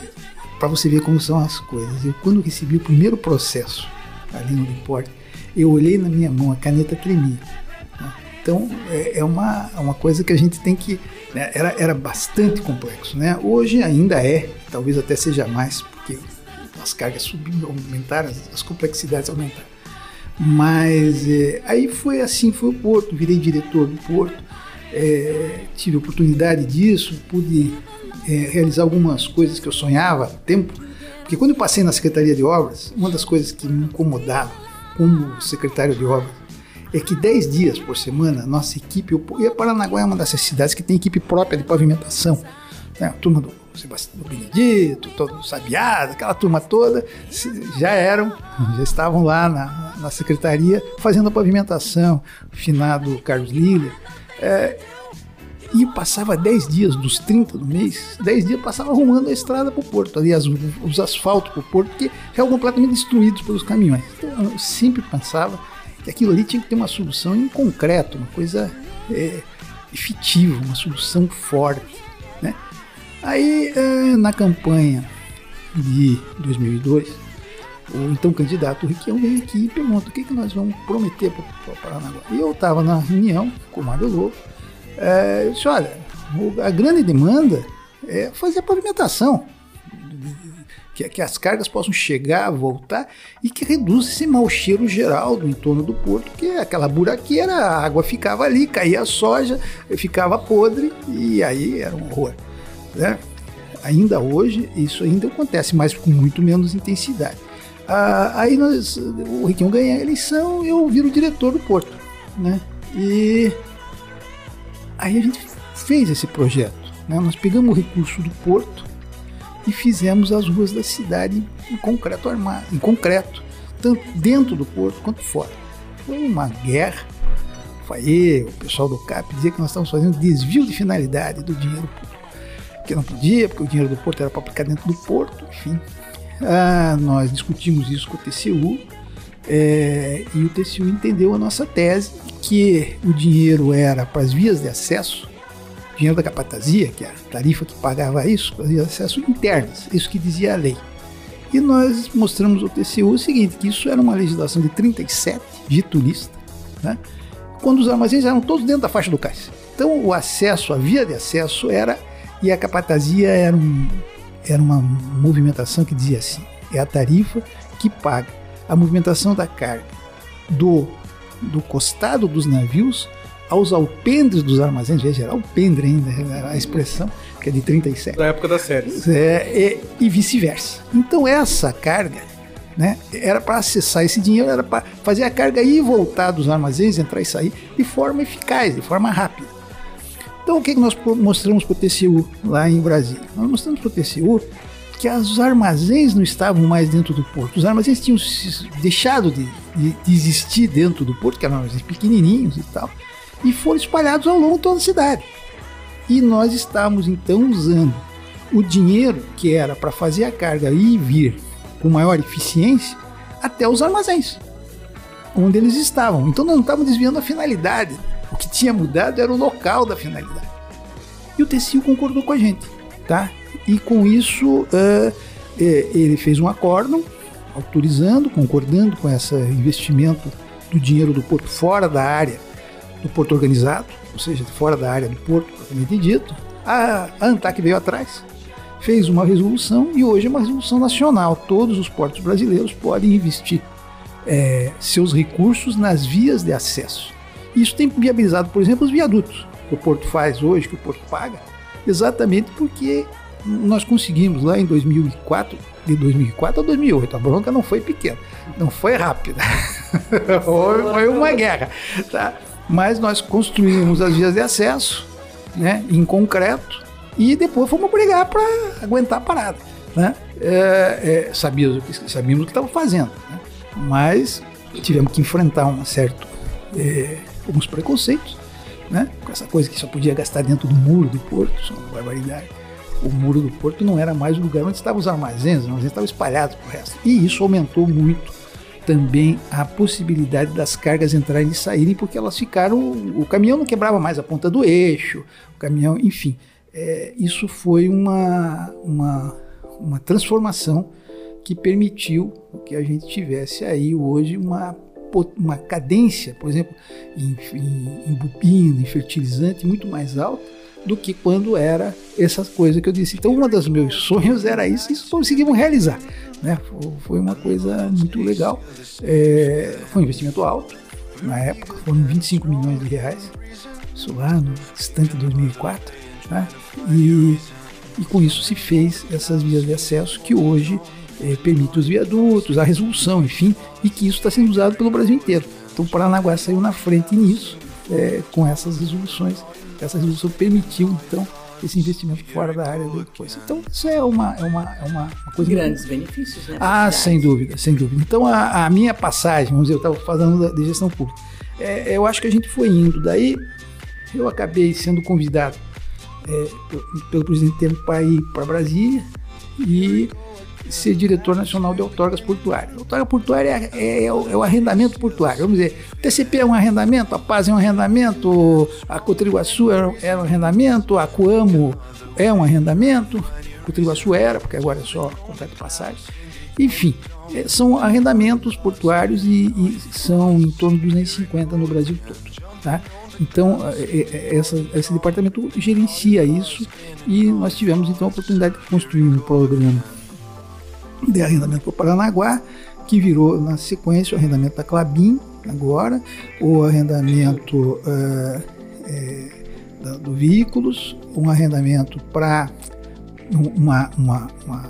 para você ver como são as coisas, eu quando recebi o primeiro processo ali no deporte, eu olhei na minha mão, a caneta tremia. Né? Então, é, é uma, é uma coisa que a gente tem que. Né? Era, era bastante complexo. Né? Hoje ainda é, talvez até seja mais, porque as cargas subiram, aumentaram, as, complexidades aumentaram. Mas é, aí foi assim, foi o Porto, virei diretor do Porto, é, tive oportunidade disso, pude é, realizar algumas coisas que eu sonhava há tempo, porque quando eu passei na Secretaria de Obras, uma das coisas que me incomodava como secretário de Obras é que 10 dias por semana, nossa equipe, e Paranaguá é uma dessas cidades que tem equipe própria de pavimentação, né, a turma do Sebastião Benedito, todo Sabiá, aquela turma toda, já eram, já estavam lá na, na secretaria fazendo a pavimentação, o finado Carlos Lilla. É, e passava 10 dias dos 30 do mês, 10 dias passava arrumando a estrada para o porto, ali os asfaltos para o porto, que eram completamente destruídos pelos caminhões. Então eu sempre pensava que aquilo ali tinha que ter uma solução em concreto, uma coisa é, efetiva, uma solução forte. Aí, é, na campanha de 2002, o então candidato Riquião vem aqui e pergunta o que, que nós vamos prometer para o Paranaguá. E eu estava na reunião com o Mário Lobo, é, eu disse, olha, a grande demanda é fazer a pavimentação, que, que as cargas possam chegar, voltar e que reduza esse mau cheiro geral do entorno do porto, que é aquela buraqueira, a água ficava ali, caía a soja, ficava podre e aí era um horror. Né? Ainda hoje, isso ainda acontece, mas com muito menos intensidade. Ah, aí nós, o Riquinho ganha a eleição eu viro diretor do Porto. Né? E aí a gente fez esse projeto. Né? Nós pegamos o recurso do Porto e fizemos as ruas da cidade em concreto armado, em concreto, tanto dentro do Porto quanto fora. Foi uma guerra. Faê, o pessoal do CAP dizia que nós estávamos fazendo desvio de finalidade do dinheiro que não podia, porque o dinheiro do porto era para aplicar dentro do porto, enfim. Ah, nós discutimos isso com o TCU é, e o TCU entendeu a nossa tese que o dinheiro era para as vias de acesso, dinheiro da capatazia, que é a tarifa que pagava isso, para as vias de acesso internas, isso que dizia a lei. E nós mostramos ao TCU o seguinte, que isso era uma legislação de 37, getulista, né? quando os armazéns eram todos dentro da faixa do cais. Então o acesso, a via de acesso era e a capatazia era, um, era uma movimentação que dizia assim: é a tarifa que paga a movimentação da carga do, do costado dos navios aos alpendres dos armazéns, veja, era alpendre ainda, a expressão, que é de 37.
Da época das séries.
É, e vice-versa. Então essa carga né, era para acessar esse dinheiro, era para fazer a carga ir e voltar dos armazéns, entrar e sair de forma eficaz, de forma rápida. Então, o que, que nós mostramos para o TCU lá em Brasília? Nós mostramos para o TCU que os armazéns não estavam mais dentro do porto. Os armazéns tinham deixado de, de, de existir dentro do porto, que eram armazéns pequenininhos e tal, e foram espalhados ao longo de toda a cidade. E nós estávamos então usando o dinheiro que era para fazer a carga ir e vir com maior eficiência até os armazéns, onde eles estavam. Então nós não estávamos desviando a finalidade o que tinha mudado era o local da finalidade. E o TCU concordou com a gente, tá? E com isso uh, ele fez um acórdão autorizando, concordando com esse investimento do dinheiro do porto fora da área do porto organizado, ou seja, fora da área do porto propriamente dito. A, a ANTAC veio atrás, fez uma resolução e hoje é uma resolução nacional. Todos os portos brasileiros podem investir é, seus recursos nas vias de acesso isso tem viabilizado, por exemplo, os viadutos que o Porto faz hoje, que o Porto paga, exatamente porque nós conseguimos lá em 2004, de 2004 a 2008, a bronca não foi pequena, não foi rápida, foi, uma guerra, tá? Mas nós construímos as vias de acesso, né, em concreto, e depois fomos brigar para aguentar a parada, né? é, é, sabíamos, sabíamos o que estava fazendo, né? mas tivemos que enfrentar um certo, é, alguns preconceitos, né? com essa coisa que só podia gastar dentro do muro do porto, isso é uma barbaridade. O muro do porto não era mais o lugar onde estavam os armazéns, os armazéns estavam espalhados o resto. E isso aumentou muito também a possibilidade das cargas entrarem e saírem, porque elas ficaram. O caminhão não quebrava mais a ponta do eixo, o caminhão, enfim. É, isso foi uma, uma, uma transformação que permitiu que a gente tivesse aí hoje uma, uma cadência, por exemplo, em, em, em bobina, em fertilizante, muito mais alta do que quando era essas coisas que eu disse. Então, um dos meus sonhos era isso e conseguimos realizar. Né? Foi uma coisa muito legal. É, foi um investimento alto na época, foram 25 milhões de reais, isso lá no distante 2004. Né? E, e com isso se fez essas vias de acesso que hoje é, permite os viadutos, a resolução, enfim, e que isso está sendo usado pelo Brasil inteiro. Então, o Paranaguá saiu na frente nisso, é, com essas resoluções. Essa resolução permitiu, então, esse investimento fora da área depois. Então, isso é uma, é uma, é uma, coisa.
Grandes benefícios, né?
Ah, sem dúvida, sem dúvida. Então, a, a minha passagem, vamos dizer, eu estava falando de gestão pública. É, eu acho que a gente foi indo. Daí, eu acabei sendo convidado é, pelo presidente Temer para ir para Brasília e ser diretor nacional de outorgas portuárias. Outorga portuária é, é, é, o, é, o, arrendamento portuário. Vamos dizer, o TCP é um arrendamento, a Paz é um arrendamento, a Cotriguaçu é, é um arrendamento, a Coamo é um arrendamento, Cotriguaçu era, porque agora é só contrato passagem. Enfim, é, são arrendamentos portuários e, e, são em torno de 250 no Brasil todo. Tá? Então, essa, esse departamento gerencia isso e nós tivemos então a oportunidade de construir um programa de arrendamento para o Paranaguá, que virou na sequência o arrendamento da Clabin, agora, o arrendamento uh, é, da, do veículos, um arrendamento para uma, uma, uma,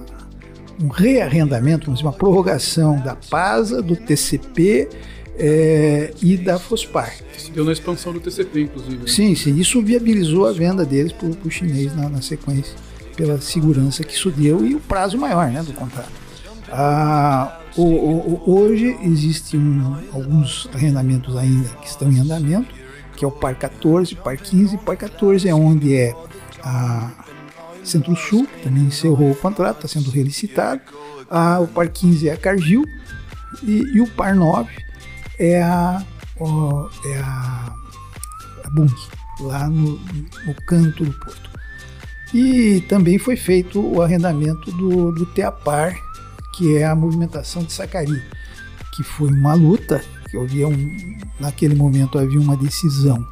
um rearrendamento, uma prorrogação da PASA, do TCP é, e da FOSPAR.
Deu na expansão do TCP, inclusive. Né?
Sim, sim. Isso viabilizou a venda deles para o chinês na, na, sequência, pela segurança que isso deu e o prazo maior né, do contrato. Ah, o, o, hoje existem um, alguns arrendamentos ainda que estão em andamento, que é o Par 14, Par 15. Par 14 é onde é a Centro-Sul, também encerrou o contrato, está sendo relicitado. Ah, o Par 15 é a Cargill e, e o Par 9 é a, o, é a, a Bung, lá no, no canto do porto. E também foi feito o arrendamento do, do Teapar, que é a movimentação de Sacari, que foi uma luta, que havia um, naquele momento havia uma decisão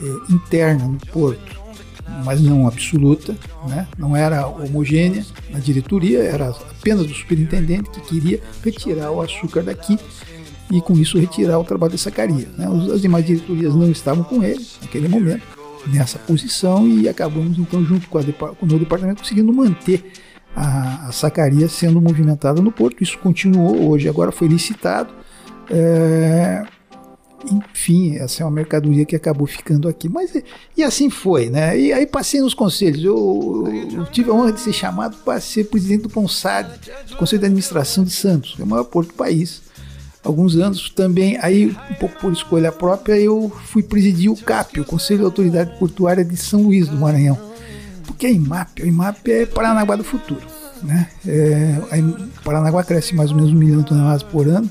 é, interna no porto, mas não absoluta, né? não era homogênea na diretoria, era apenas do superintendente que queria retirar o açúcar daqui e com isso retirar o trabalho de Sacaria. Né? As demais diretorias não estavam com ele naquele momento, nessa posição, e acabamos então, junto com, a, com o departamento, conseguindo manter a, a sacaria sendo movimentada no porto. Isso continuou hoje, agora foi licitado. É, enfim, essa é uma mercadoria que acabou ficando aqui. Mas e assim foi, né? E aí passei nos conselhos. Eu, eu tive a honra de ser chamado para ser presidente do CONSAD, do Conselho de Administração de Santos, que é o maior porto do país. Alguns anos também, aí um pouco por escolha própria, eu fui presidir o CAP, o Conselho de Autoridade Portuária de São Luís do Maranhão. Porque a IMAP, a IMAP é Paranaguá do futuro. Né? É, Paranaguá cresce mais ou menos um milhão de toneladas por ano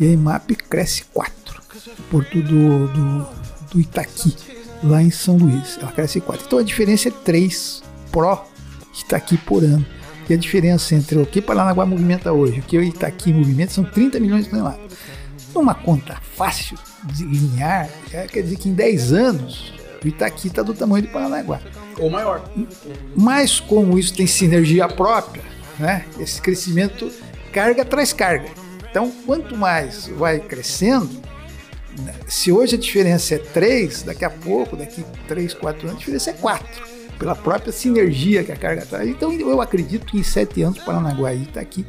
e a IMAP cresce quatro. O porto do, do, Itaqui, lá em São Luís, ela cresce quatro. Então a diferença é três pró Itaqui por ano. E a diferença entre o que Paranaguá movimenta hoje e o que o Itaqui movimenta são 30 milhões de toneladas. Numa conta fácil de linear, é, quer dizer que em 10 anos o Itaqui está do tamanho do Paranaguá.
Ou maior.
Mas como isso tem sinergia própria, né? esse crescimento carga traz carga. Então, quanto mais vai crescendo, né? se hoje a diferença é 3, daqui a pouco, daqui 3, 4 anos, a diferença é 4, pela própria sinergia que a carga traz. Então, eu acredito que em 7 anos o Paranaguá está aqui,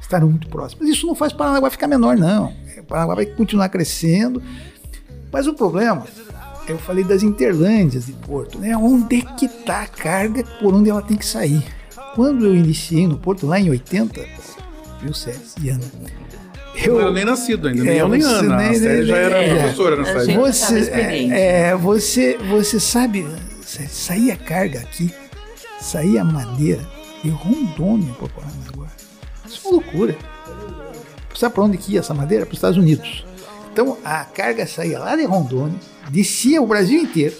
estarão muito próximos. Mas isso não faz Paranaguá ficar menor, não. O Paranaguá vai continuar crescendo. Mas o problema eu falei das interlândias de Porto, né? Onde é que está a carga por onde ela tem que sair? quando eu iniciei no Porto, lá em 80, viu, Sérgio e Ana?
Eu não era nem nascido ainda, nem é, eu nem Ana.
Nem, a
Sérgio já era é, professora na cidade.
Você, é, você, você sabe, saía carga aqui, saía madeira de Rondônia para Paranaguá. Isso é uma loucura. Sabe para onde que ia essa madeira? Para os Estados Unidos. Então a carga saía lá de Rondônia, descia o Brasil inteiro,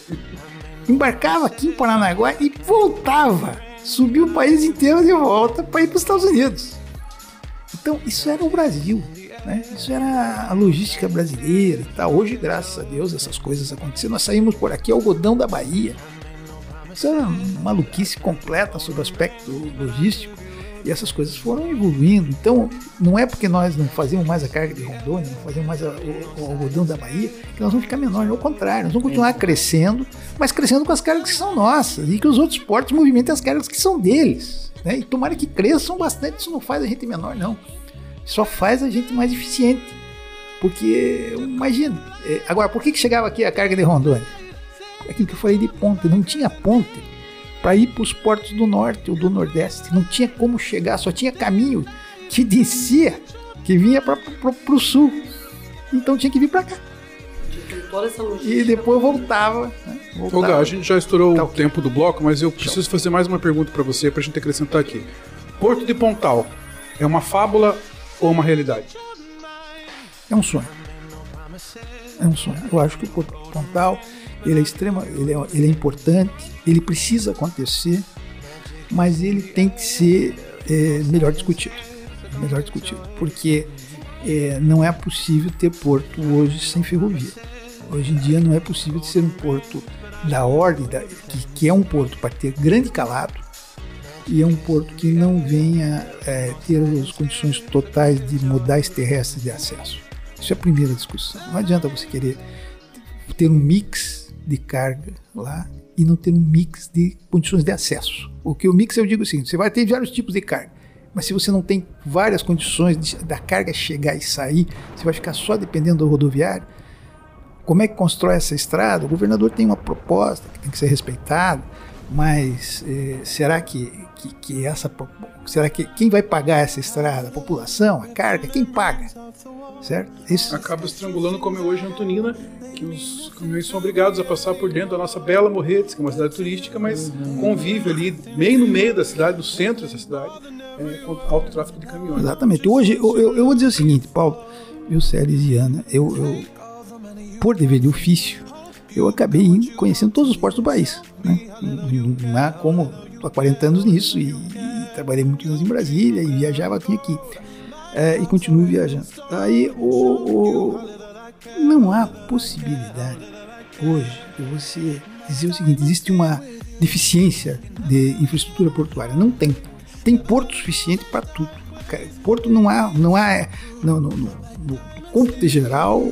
embarcava aqui em Paranaguá e voltava. Subiu o país inteiro de volta para ir para os Estados Unidos. Então isso era o Brasil. Né? Isso era a logística brasileira e tal. Hoje, graças a Deus, essas coisas aconteceram. Nós saímos por aqui, algodão da Bahia. Isso era uma maluquice completa sobre o aspecto logístico. E essas coisas foram evoluindo. Então, não é porque nós não fazemos mais a carga de Rondônia, não fazemos mais a, o, o, algodão da Bahia, que nós vamos ficar menores. Ao contrário, nós vamos continuar crescendo, mas crescendo com as cargas que são nossas e que os outros portos movimentem as cargas que são deles. Né? E tomara que cresçam bastante, isso não faz a gente menor, não. Só faz a gente mais eficiente. Porque, imagina. É, agora, por que, que chegava aqui a carga de Rondônia? Aquilo que eu falei de ponte. Não tinha ponte para ir para os portos do norte ou do nordeste. Não tinha como chegar, só tinha caminho que descia, que vinha para o sul. Então tinha que vir para cá. E depois voltava. Né? voltava.
a gente já estourou tá, o tempo do bloco, mas eu preciso fazer mais uma pergunta para você para a gente acrescentar aqui. Porto de Pontal é uma fábula ou uma realidade?
É um sonho. É um sonho. Eu acho que o Porto de Pontal ele é extrema, ele é, ele é importante, ele precisa acontecer, mas ele tem que ser é, melhor discutido, melhor discutido, porque é, não é possível ter porto hoje sem ferrovia. Hoje em dia não é possível ser um porto da ordem, da, que, que é um porto para ter grande calado, e é um porto que não venha é, ter as condições totais de modais terrestres de acesso. Isso é a primeira discussão. Não adianta você querer ter um mix de carga lá e não ter um mix de condições de acesso. O que o mix eu digo assim, você vai ter vários tipos de carga, mas se você não tem várias condições de, da carga chegar e sair, você vai ficar só dependendo do rodoviário. Como é que constrói essa estrada? O governador tem uma proposta que tem que ser respeitada, mas eh, será que, que, que essa será que quem vai pagar essa estrada? A população, a carga, quem paga? certo?
Isso. Acaba estrangulando como é hoje Antonina, que os caminhões são obrigados a passar por dentro da nossa bela Morretes, que é uma cidade turística, mas uhum. convive ali, bem no meio da cidade, no centro dessa cidade, é, com alto tráfego de caminhões.
Exatamente. Hoje, eu, eu, eu vou dizer o seguinte, Paulo, meu Séries e Ana, eu, eu, por dever de ofício, eu acabei conhecendo todos os portos do país. Né? Não há como, estou há 40 anos nisso e, e trabalhei muitos anos em Brasília e viajava aqui aqui é, e continuo viajando. Aí o, o, não há possibilidade hoje de você dizer o seguinte: existe uma deficiência de infraestrutura portuária. Não tem. Tem porto suficiente para tudo. Porto não há, não há no, no, no, no cômputo geral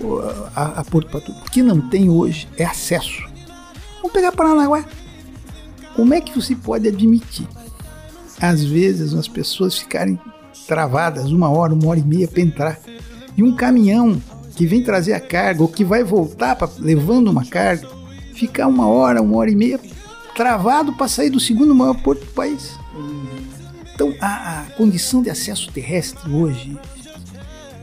há, há porto para tudo. O que não tem hoje é acesso. Vamos pegar Paranaguá. Como é que você pode admitir, às vezes, as pessoas ficarem travadas, uma hora, uma hora e meia para entrar. E um caminhão que vem trazer a carga ou que vai voltar pra, levando uma carga, ficar uma hora, uma hora e meia travado para sair do segundo maior porto do país. Então, a, a, condição de acesso terrestre hoje,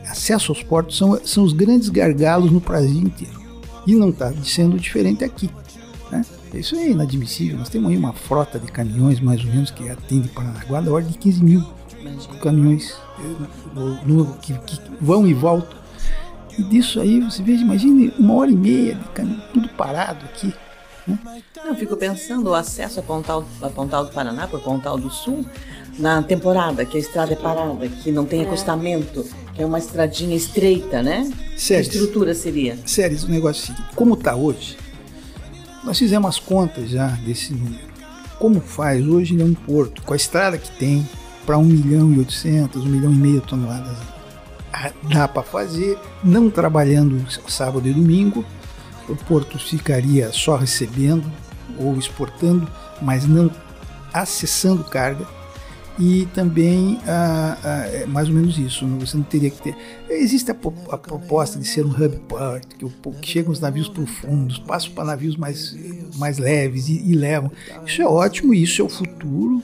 acesso aos portos, são, são os grandes gargalos no Brasil inteiro. E não está sendo diferente aqui. Né? Isso é inadmissível. Nós temos aí uma frota de caminhões, mais ou menos, que atende Paranaguá, da ordem de 15 mil caminhões no, no, que, que, vão e voltam. E disso aí você veja, imagine uma hora e meia de caminho, tudo parado aqui. Né?
Eu fico pensando o acesso a Pontal, a Pontal do Paraná, para Pontal do Sul, na temporada, que a estrada é parada, que não tem acostamento, que é uma estradinha estreita, né?
Sério.
Que estrutura seria?
Sério, o negócio é assim, como está hoje, nós fizemos as contas já desse número. Como faz hoje em um porto, com a estrada que tem, para 1 milhão e 800, 1 milhão e meio toneladas. Dá para fazer, não trabalhando sábado e domingo, o porto ficaria só recebendo ou exportando, mas não acessando carga. E também ah, ah, é mais ou menos isso, né? você não teria que ter. Existe a, a proposta de ser um hub port, que, que chegam os navios profundos, passam para navios mais, mais leves e, e levam. Isso é ótimo, isso é o futuro,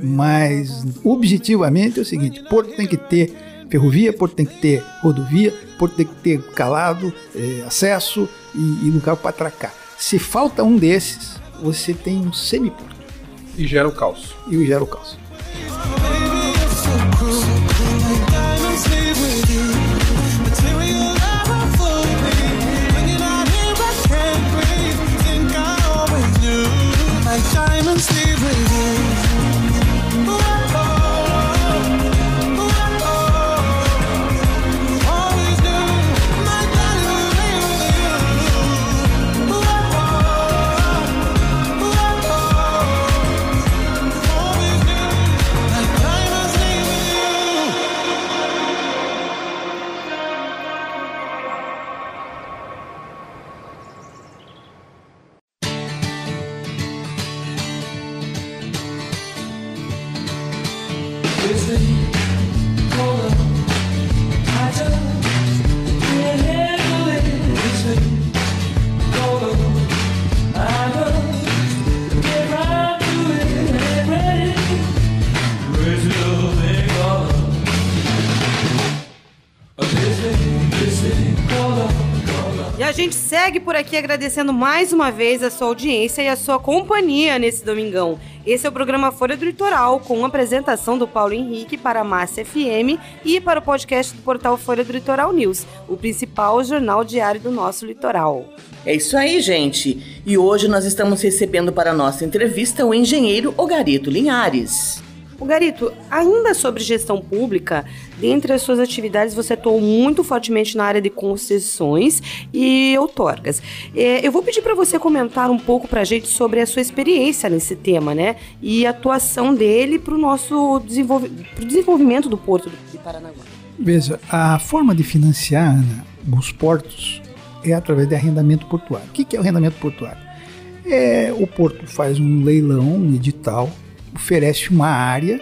Mas objetivamente é o seguinte: Porto tem que ter ferrovia, Porto tem que ter rodovia, Porto tem que ter calado, é, acesso e, e lugar para atracar. Se falta um desses, você tem um semiporto.
E gera o caos.
E gera o caos.
Segue por aqui agradecendo mais uma vez a sua audiência e a sua companhia nesse domingão. Esse é o programa Folha do Litoral, com apresentação do Paulo Henrique para a Massa FM e para o podcast do portal Folha do Litoral News, o principal jornal diário do nosso litoral.
É isso aí, gente. E hoje nós estamos recebendo para a nossa entrevista o engenheiro Ogarito Linhares.
O Garito, ainda sobre gestão pública, dentre as suas atividades você atuou muito fortemente na área de concessões e outorgas. É, eu vou pedir para você comentar um pouco para a gente sobre a sua experiência nesse tema, né? E a atuação dele para o nosso desenvolv desenvolvimento do Porto de Paranaguá.
Veja, a forma de financiar Ana, os portos é através de arrendamento portuário. O que é o arrendamento portuário? É, o porto faz um leilão, um edital, oferece uma área,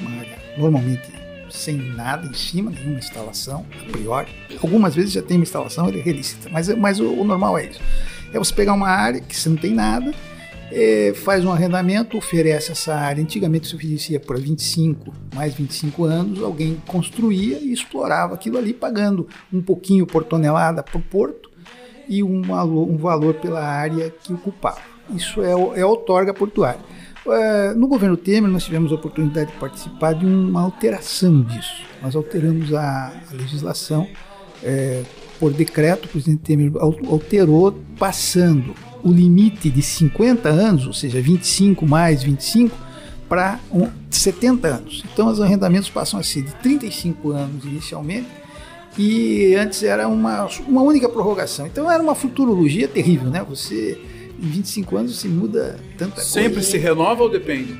uma área normalmente sem nada em cima, nenhuma instalação, a priori. Algumas vezes já tem uma instalação, ele relicita, mas, mas o, o, normal é isso. É você pegar uma área que você não tem nada, é, faz um arrendamento, oferece essa área. Antigamente se oferecia por 25, mais 25 anos, alguém construía e explorava aquilo ali, pagando um pouquinho por tonelada para o porto e um valor, um valor pela área que ocupava. Isso é, é outorga portuária. É, no governo Temer, nós tivemos a oportunidade de participar de uma alteração disso. Nós alteramos a, a legislação é, por decreto, o presidente Temer alterou, passando o limite de 50 anos, ou seja, 25 mais 25, para 70 anos. Então, os arrendamentos passam a ser de 35 anos inicialmente, e antes era uma, uma única prorrogação. Então, era uma futurologia terrível, né? Você em 25 anos se muda tanta
Sempre
coisa.
Sempre se renova ou depende?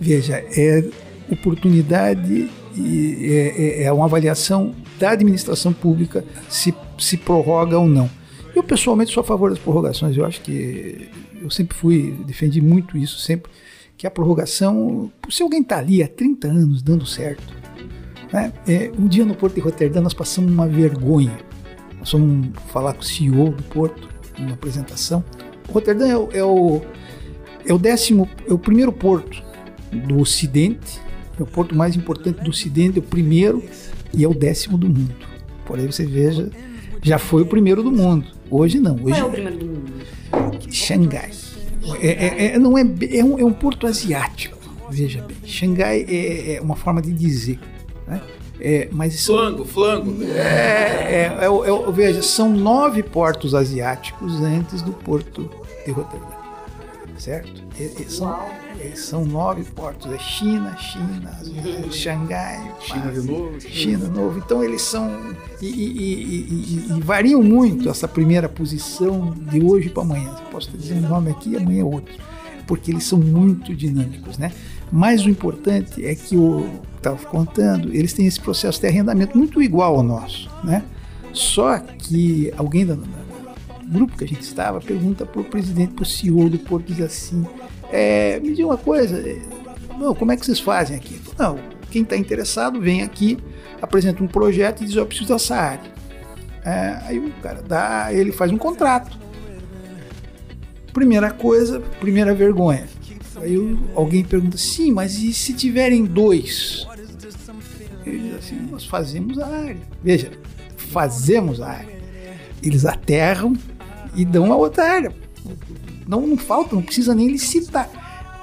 Veja, é oportunidade e é, é, é uma avaliação da administração pública se, se prorroga ou não. Eu pessoalmente sou a favor das prorrogações. Eu acho que eu sempre fui, defendi muito isso, sempre, que a prorrogação, se alguém está ali há 30 anos dando certo, né? É, um dia no Porto de Roterdã nós passamos uma vergonha. Nós fomos falar com o CEO do Porto, uma apresentação. Roterdã é o, é o, é o décimo, é o primeiro porto do Ocidente, é o porto mais importante do Ocidente, é o primeiro e é o décimo do mundo. Por aí você veja, já foi o primeiro do mundo. Hoje não. Hoje Qual
é o primeiro do mundo?
Xangai. É, é, é, não é, é, um, é um porto asiático, veja bem. Xangai é, é uma forma de dizer. Né?
É, mas flango, flango.
É, é, é, veja, são nove portos asiáticos antes do porto de Roterdã, certo? E, e são, são nove portos, é China, China. Xangai,
China de novo,
China de novo. Então eles são e, e, e, variam muito essa primeira posição de hoje para amanhã. Posso dizer um nome aqui, amanhã é outro, porque eles são muito dinâmicos, né? Mas o importante é que o estava contando, eles têm esse processo de arrendamento muito igual ao nosso, né? Só que alguém do grupo que a gente estava pergunta para o presidente, para o CEO do Porto, diz assim: é, me diga uma coisa, é, não, como é que vocês fazem aqui? Não, quem está interessado vem aqui, apresenta um projeto e diz: eu preciso dessa área. É, aí o cara dá, ele faz um contrato. Primeira coisa, primeira vergonha Aí eu- alguém pergunta, sim, mas e se tiverem dois? Ele diz assim, nós fazemos a área. Veja, fazemos a área. Eles aterram e dão a outra área. Não, não falta, não precisa nem licitar.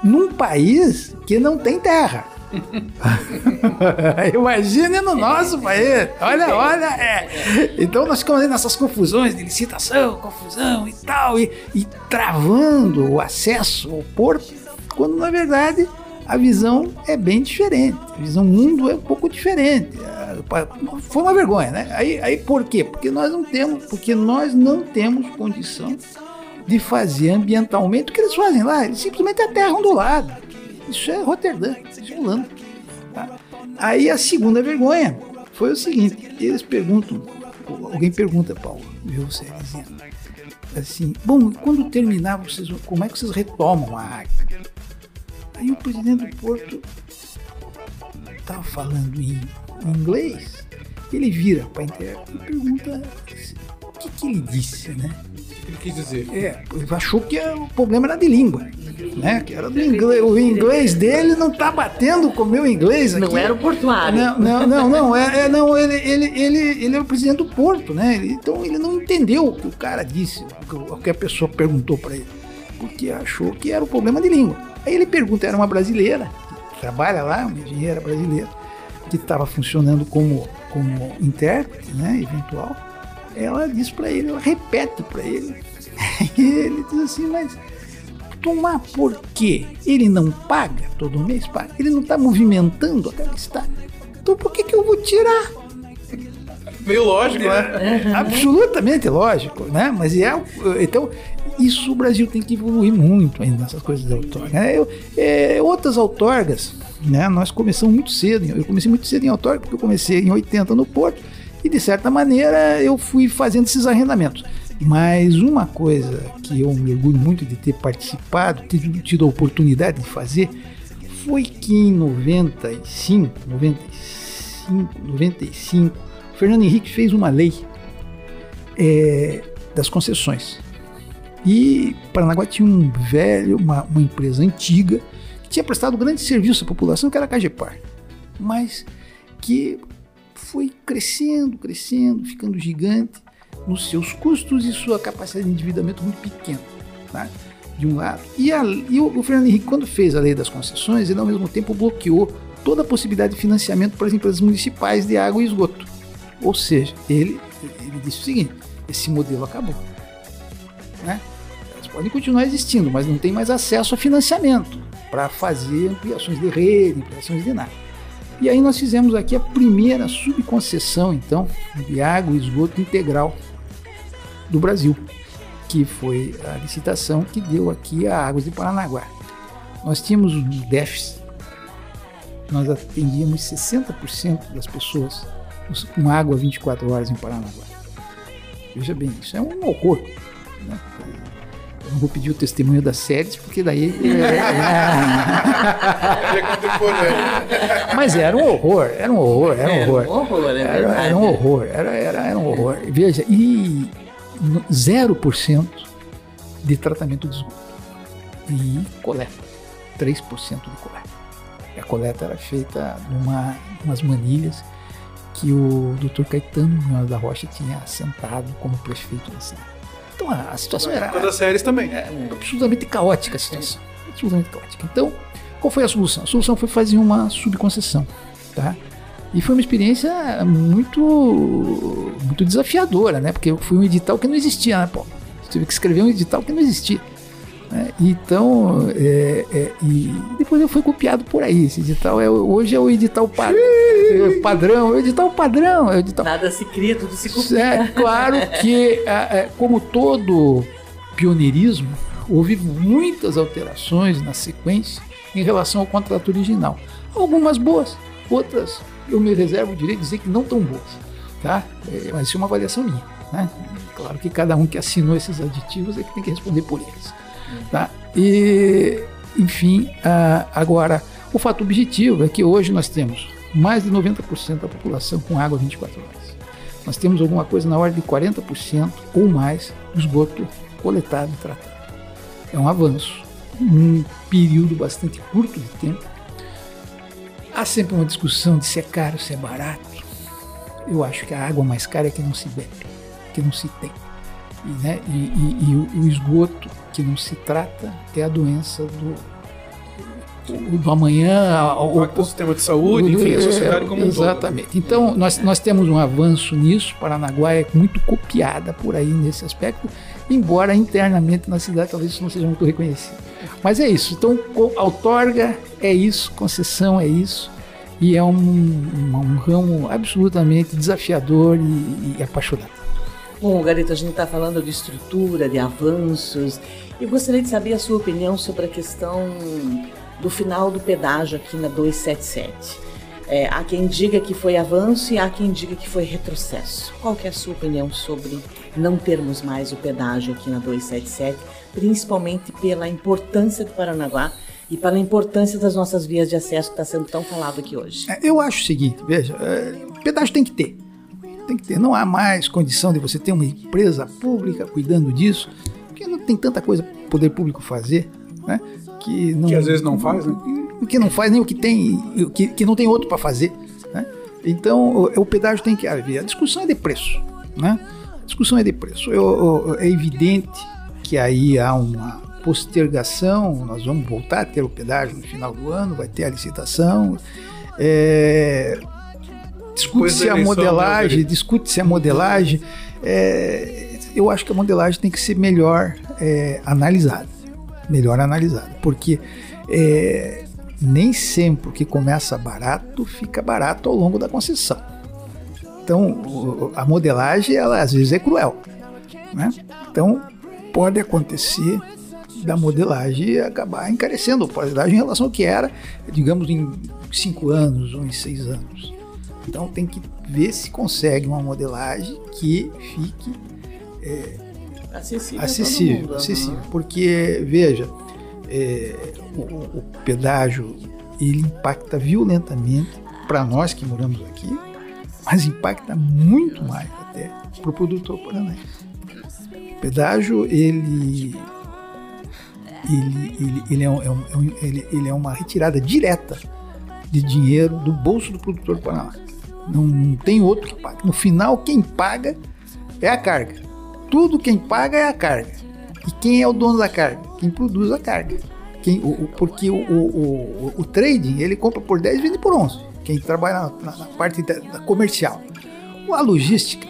Num país que não tem terra. Imagine no nosso país. Olha, olha. é. Então nós ficamos nessas confusões de licitação, confusão e tal, e, e travando o acesso ao porto, quando na verdade a visão é bem diferente. A visão mundo é um pouco diferente. Foi uma vergonha, né? Aí, aí por quê? Porque nós não temos, porque nós não temos condição de fazer ambientalmente o que eles fazem lá. Eles simplesmente aterram do lado. Isso é Roterdã, isso é tá? Aí a segunda vergonha foi o seguinte: eles perguntam, alguém pergunta, Paulo, viu você dizendo, assim, bom, quando terminar, vocês, como é que vocês retomam a área? Aí o presidente do Porto estava falando em inglês, ele vira para a internet e pergunta o que, que ele disse, né?
Ele quis dizer.
É, ele achou que o problema era de língua, né? Que era do inglês. O inglês dele não tá batendo com o meu inglês aqui.
Não era o portuário.
Não, não, não, não, é, é, não ele, ele, ele, ele é o presidente do Porto, né? Então ele não entendeu o que o cara disse, o que- o que a pessoa perguntou para ele, porque achou que era o problema de língua. Aí ele pergunta, era uma brasileira, que trabalha lá, uma engenheira brasileira, que estava funcionando como, como intérprete, né, eventual. Ela diz para ele, ela repete para ele. E ele diz assim, mas tomar por quê? Ele não paga todo mês? Paga. Ele não está movimentando aquela está. Então por que, que eu vou tirar?
Meio lógico, né?
É absolutamente lógico, né? Mas é, o- então isso o Brasil tem que evoluir muito ainda nessas coisas de outorga. né? É, outras outorgas, né? Nós começamos muito cedo. Eu comecei muito cedo em outorga porque eu comecei em 80 no Porto e de certa maneira eu fui fazendo esses arrendamentos. Mas uma coisa que eu me orgulho muito de ter participado, ter tido a oportunidade de fazer, foi que em 95, 95, 95, o Fernando Henrique fez uma lei é, das concessões. E Paranaguá tinha um velho, uma, uma empresa antiga, que tinha prestado grande serviço à população, que era a Cagepar. Mas que foi crescendo, crescendo, ficando gigante nos seus custos e sua capacidade de endividamento muito pequena. Tá? De um lado. E, a- e o, o Fernando Henrique, quando fez a lei das concessões, ele ao mesmo tempo bloqueou toda a possibilidade de financiamento para as empresas municipais de água e esgoto. Ou seja, ele, ele disse o seguinte: esse modelo acabou. Né? Podem continuar existindo, mas não tem mais acesso a financiamento para fazer ampliações de rede, ampliações de nada. E aí nós fizemos aqui a primeira subconcessão, então, de água e esgoto integral do Brasil, que foi a licitação que deu aqui a Águas de Paranaguá. Nós tínhamos um déficit, nós atendíamos 60% das pessoas com água 24 horas em Paranaguá. Veja bem, isso é um horror. né? Não vou pedir o testemunho das séries, porque daí.
Ele é contemporâneo.
Mas era um horror, era um horror, era um horror.
horror, é
Era,
verdade.
era um horror, era, era, era um horror. Veja, e no- 0% de tratamento de esgoto. E coleta, 3% de coleta. E a coleta era feita numa umas manilhas que o Dr. Caetano Munhoz da Rocha tinha assentado como prefeito da cidade. Então a, a situação era
Todas as séries também.
é, absolutamente caótica a situação. Absolutamente caótica. Então, qual foi a solução? A solução foi fazer uma subconcessão. Tá? E foi uma experiência muito, muito desafiadora, né? Porque foi um edital que não existia, né, Paulo? Você teve que escrever um edital que não existia. Né? Então, é, é, e depois eu fui copiado por aí. Esse edital é, hoje é o edital pa- padrão, é o edital padrão, é o edital
Nada se cria, tudo se copia.
é claro que, é, é, como todo pioneirismo, houve muitas alterações na sequência em relação ao contrato original. Algumas boas, outras eu me reservo o direito de dizer que não tão boas. Tá? É, mas isso é uma avaliação minha. Né? Claro que cada um que assinou esses aditivos é que tem que responder por eles. Tá? E, enfim, agora, o fato objetivo é que hoje nós temos mais de 90% da população com água 24 horas nós temos alguma coisa na ordem de 40% ou mais do esgoto coletado e tratado. É um avanço, num período bastante curto de tempo. Há sempre uma discussão de se é caro, se é barato. Eu acho que a água mais cara é que não se bebe, que não se tem. E, né, e, e, e o, esgoto que não se trata é a doença do, do amanhã,
o, o, sistema de saúde, enfim, a sociedade como um
Exatamente. Todo. Então, nós, nós temos um avanço nisso. Paranaguá é muito copiada por aí nesse aspecto, embora internamente na cidade talvez isso não seja muito reconhecido. Mas é isso. Então, outorga é isso, concessão é isso. E é um, um, um ramo absolutamente desafiador e, e apaixonante.
Bom, Garita, a gente está falando de estrutura, de avanços. Eu gostaria de saber a sua opinião sobre a questão do final do pedágio aqui na 277. É, há quem diga que foi avanço e há quem diga que foi retrocesso. Qual é a sua opinião sobre não termos mais o pedágio aqui na 277, principalmente pela importância do Paranaguá e pela importância das nossas vias de acesso que está sendo tão falado aqui hoje?
É, eu acho o seguinte, veja, é, pedágio tem que ter. Tem que ter. Não há mais condição de você ter uma empresa pública cuidando disso, porque não tem tanta coisa para o poder público fazer, né?
que não. Que às vezes não faz, né?
Que não faz nem o que tem, que, que não tem outro para fazer. Né? Então, o, o, pedágio tem que haver. A discussão é de preço. Né? A discussão é de preço. Eu, eu, é evidente que aí há uma postergação, nós vamos voltar a ter o pedágio no final do ano, vai ter a licitação. É, discute-se a modelagem, discute-se a modelagem. É, eu acho que a modelagem tem que ser melhor é, analisada melhor analisado, porque é, nem sempre o que começa barato fica barato ao longo da concessão. Então, a modelagem, ela às vezes é cruel. Né? Então, pode acontecer da modelagem acabar encarecendo a modelagem em relação ao que era, digamos, em cinco anos ou em seis anos. Então, tem que ver se consegue uma modelagem que fique é,
acessível.
Acessível,
mundo,
acessível. Uhum. Porque, veja, é, o, o, pedágio ele impacta violentamente para nós que moramos aqui, mas impacta muito mais até para o produtor paranaense. O pedágio ele ele, ele, ele, é, um, é, um, é ele, ele é uma retirada direta de dinheiro do bolso do produtor Paraná. Não, não tem outro que pague. No final, quem paga é a carga tudo quem paga é a carga. E quem é o dono da carga? Quem produz a carga. Quem, o, o, porque o, o, o, trading ele compra por 10 e vende por 11. Quem trabalha na, na, na parte da, da, comercial. A logística,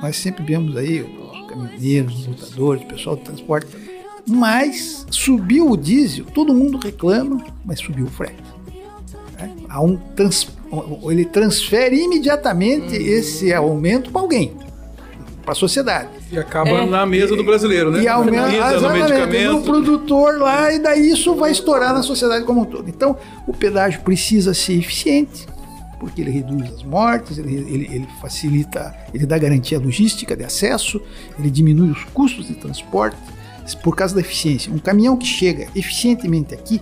nós sempre vemos aí os caminhoneiros, os lutadores, o pessoal do transporte. Mas subiu o diesel, todo mundo reclama, mas subiu o frete. Né? Há um trans, ele transfere imediatamente uhum. esse aumento para alguém para a sociedade.
E acaba é. na mesa do brasileiro, né?
E aumenta no medicamento. no produtor lá, e daí isso vai estourar na sociedade como um todo. Então, o pedágio precisa ser eficiente, porque ele reduz as mortes, ele, ele, ele facilita, ele dá garantia logística de acesso, ele diminui os custos de transporte por causa da eficiência. Um caminhão que chega eficientemente aqui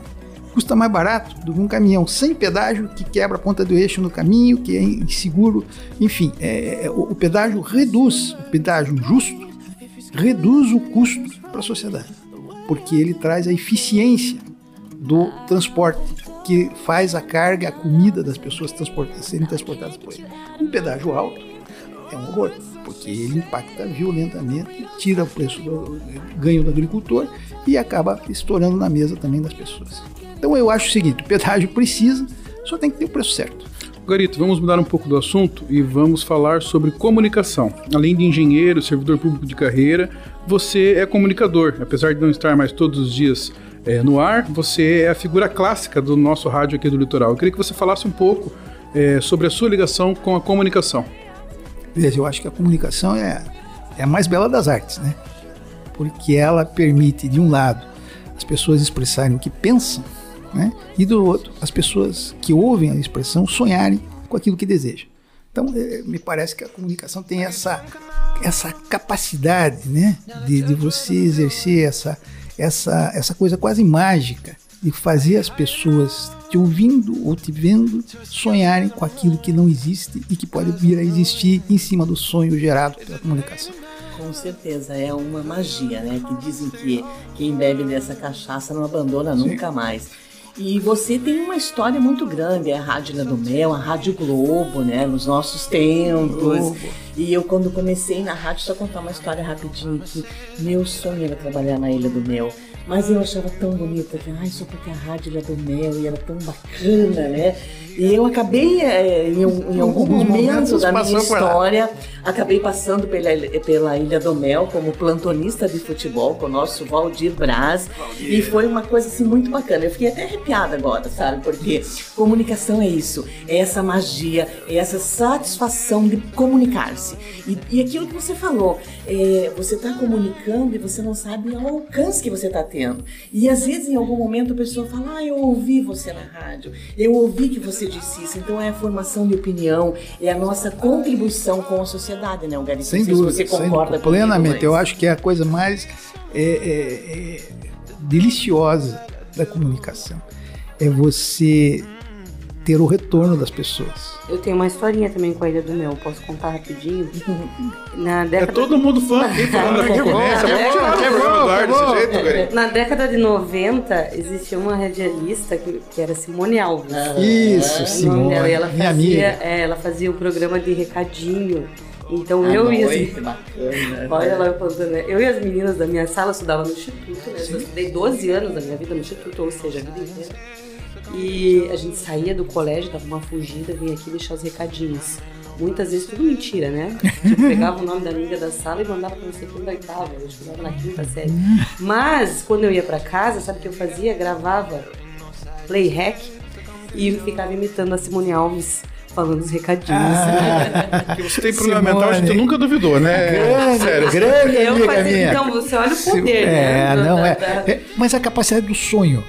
custa mais barato do que um caminhão sem pedágio que quebra a ponta do eixo no caminho, que é inseguro. Enfim, é, é, o, o pedágio reduz, o pedágio justo reduz o custo para a sociedade, porque ele traz a eficiência do transporte que faz a carga, a comida das pessoas transportadas, serem transportadas por ele. Um pedágio alto é um horror, porque ele impacta violentamente, tira o preço do ganho do agricultor e acaba estourando na mesa também das pessoas. Então eu acho o seguinte: o pedágio precisa, só tem que ter o preço certo.
Garito, vamos mudar um pouco do assunto e vamos falar sobre comunicação. Além de engenheiro, servidor público de carreira, você é comunicador. Apesar de não estar mais todos os dias é, no ar, você é a figura clássica do nosso rádio aqui do Litoral. Eu queria que você falasse um pouco é, sobre a sua ligação com a comunicação.
Veja, eu acho que a comunicação é, é a mais bela das artes, né? Porque ela permite, de um lado, as pessoas expressarem o que pensam né? e do outro, as pessoas que ouvem a expressão sonharem com aquilo que desejam. Então, é, me parece que a comunicação tem essa, essa capacidade né? de, de você exercer essa, essa, essa coisa quase mágica de fazer as pessoas te ouvindo ou te vendo sonharem com aquilo que não existe e que pode vir a existir em cima do sonho gerado pela comunicação.
Com certeza, é uma magia, né? Que dizem que quem bebe dessa cachaça não abandona Sim. nunca mais. E você tem uma história muito grande, é a Rádio Ilha do Mel, a Rádio Globo, né? Nos nossos tempos. Globo. E eu, quando comecei na rádio, só contar uma história rapidinho que meu sonho era trabalhar na Ilha do Mel. Mas eu achava tão bonita que, ai, só porque a rádio era do mel e era tão bacana, né? E eu acabei, é, em, em algum momento da minha história, acabei passando pela, pela Ilha do Mel como plantonista de futebol com o nosso Valdir Braz. Valdir. E foi uma coisa assim muito bacana. Eu fiquei até arrepiada agora, sabe? Porque comunicação é isso, é essa magia, é essa satisfação de comunicar-se. E, e aquilo que você falou, é, você está comunicando e você não sabe o alcance que você está tendo tendo. E às vezes, em algum momento, a pessoa fala: Ah, eu ouvi você na rádio, eu ouvi que você disse isso. Então é a formação de opinião, é a nossa contribuição com a sociedade, né, Gary?
Sem dúvida. Se você concorda com Plenamente. Eu acho que é a coisa mais é, é, é, deliciosa da comunicação. É você ter o retorno das pessoas.
Eu tenho uma historinha também com a Ilha do Mel, posso contar rapidinho?
Na década... É todo mundo fã aqui falando da concorrência. Vamos tirar
do desse jeito, Na década de 90, existia uma radialista que, que era Simone Alves.
Isso, Simone.
Dela, e ela fazia, é, ela fazia o um programa de recadinho. Então ah, eu e as bacana, Olha lá eu contando, né? Eu e as meninas da minha sala estudavam no instituto, né? Eu estudei 12 anos da minha vida no instituto, ou seja, a vida inteira. E a gente saía do colégio, dava uma fugida, vinha aqui deixar os recadinhos. Muitas vezes tudo mentira, né? Tipo, pegava o nome da amiga da sala e mandava pra você quando oitava, eu estudava na quinta série. Mas, quando eu ia pra casa, sabe o que eu fazia? Gravava play hack e ficava imitando a Simone Alves falando os recadinhos.
Ah, que você tem problema mental, a gente nunca duvidou, né?
Grande, Sério. grande eu
fazia, minha. Então, você olha o poder,
é, né? Não, é, é, mas a capacidade do sonho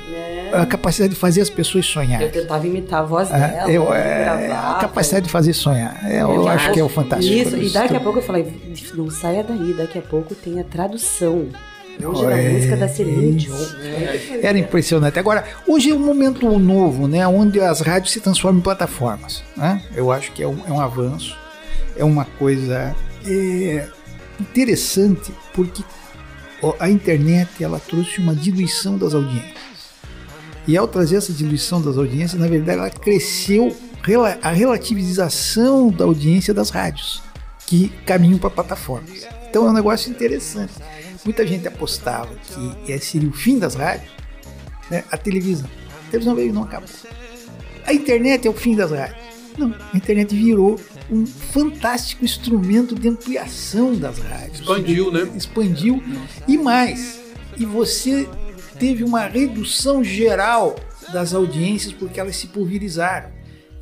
a capacidade de fazer as pessoas sonhar.
Eu tentava imitar a voz é, dela.
Eu, é, a capacidade de fazer sonhar. É, eu, eu acho que é o fantástico.
Isso, e daqui a pouco eu falei, não saia daí, daqui a pouco tem a tradução. Hoje era a música da Celine Dion.
Né? Era impressionante. Agora, hoje é um momento novo, né? Onde as rádios se transformam em plataformas. Né? Eu acho que é um, é um avanço. É uma coisa é, interessante, porque a internet ela trouxe uma diluição das audiências. E ao trazer essa diluição das audiências, na verdade, ela cresceu a relativização da audiência das rádios, que caminham para plataformas. Então é um negócio interessante. Muita gente apostava que seria o fim das rádios, né? a televisão. A televisão veio e não acabou. A internet é o fim das rádios. Não, a internet virou um fantástico instrumento de ampliação das rádios.
Expandiu, né?
Expandiu. E mais, e você teve uma redução geral das audiências porque elas se pulverizaram.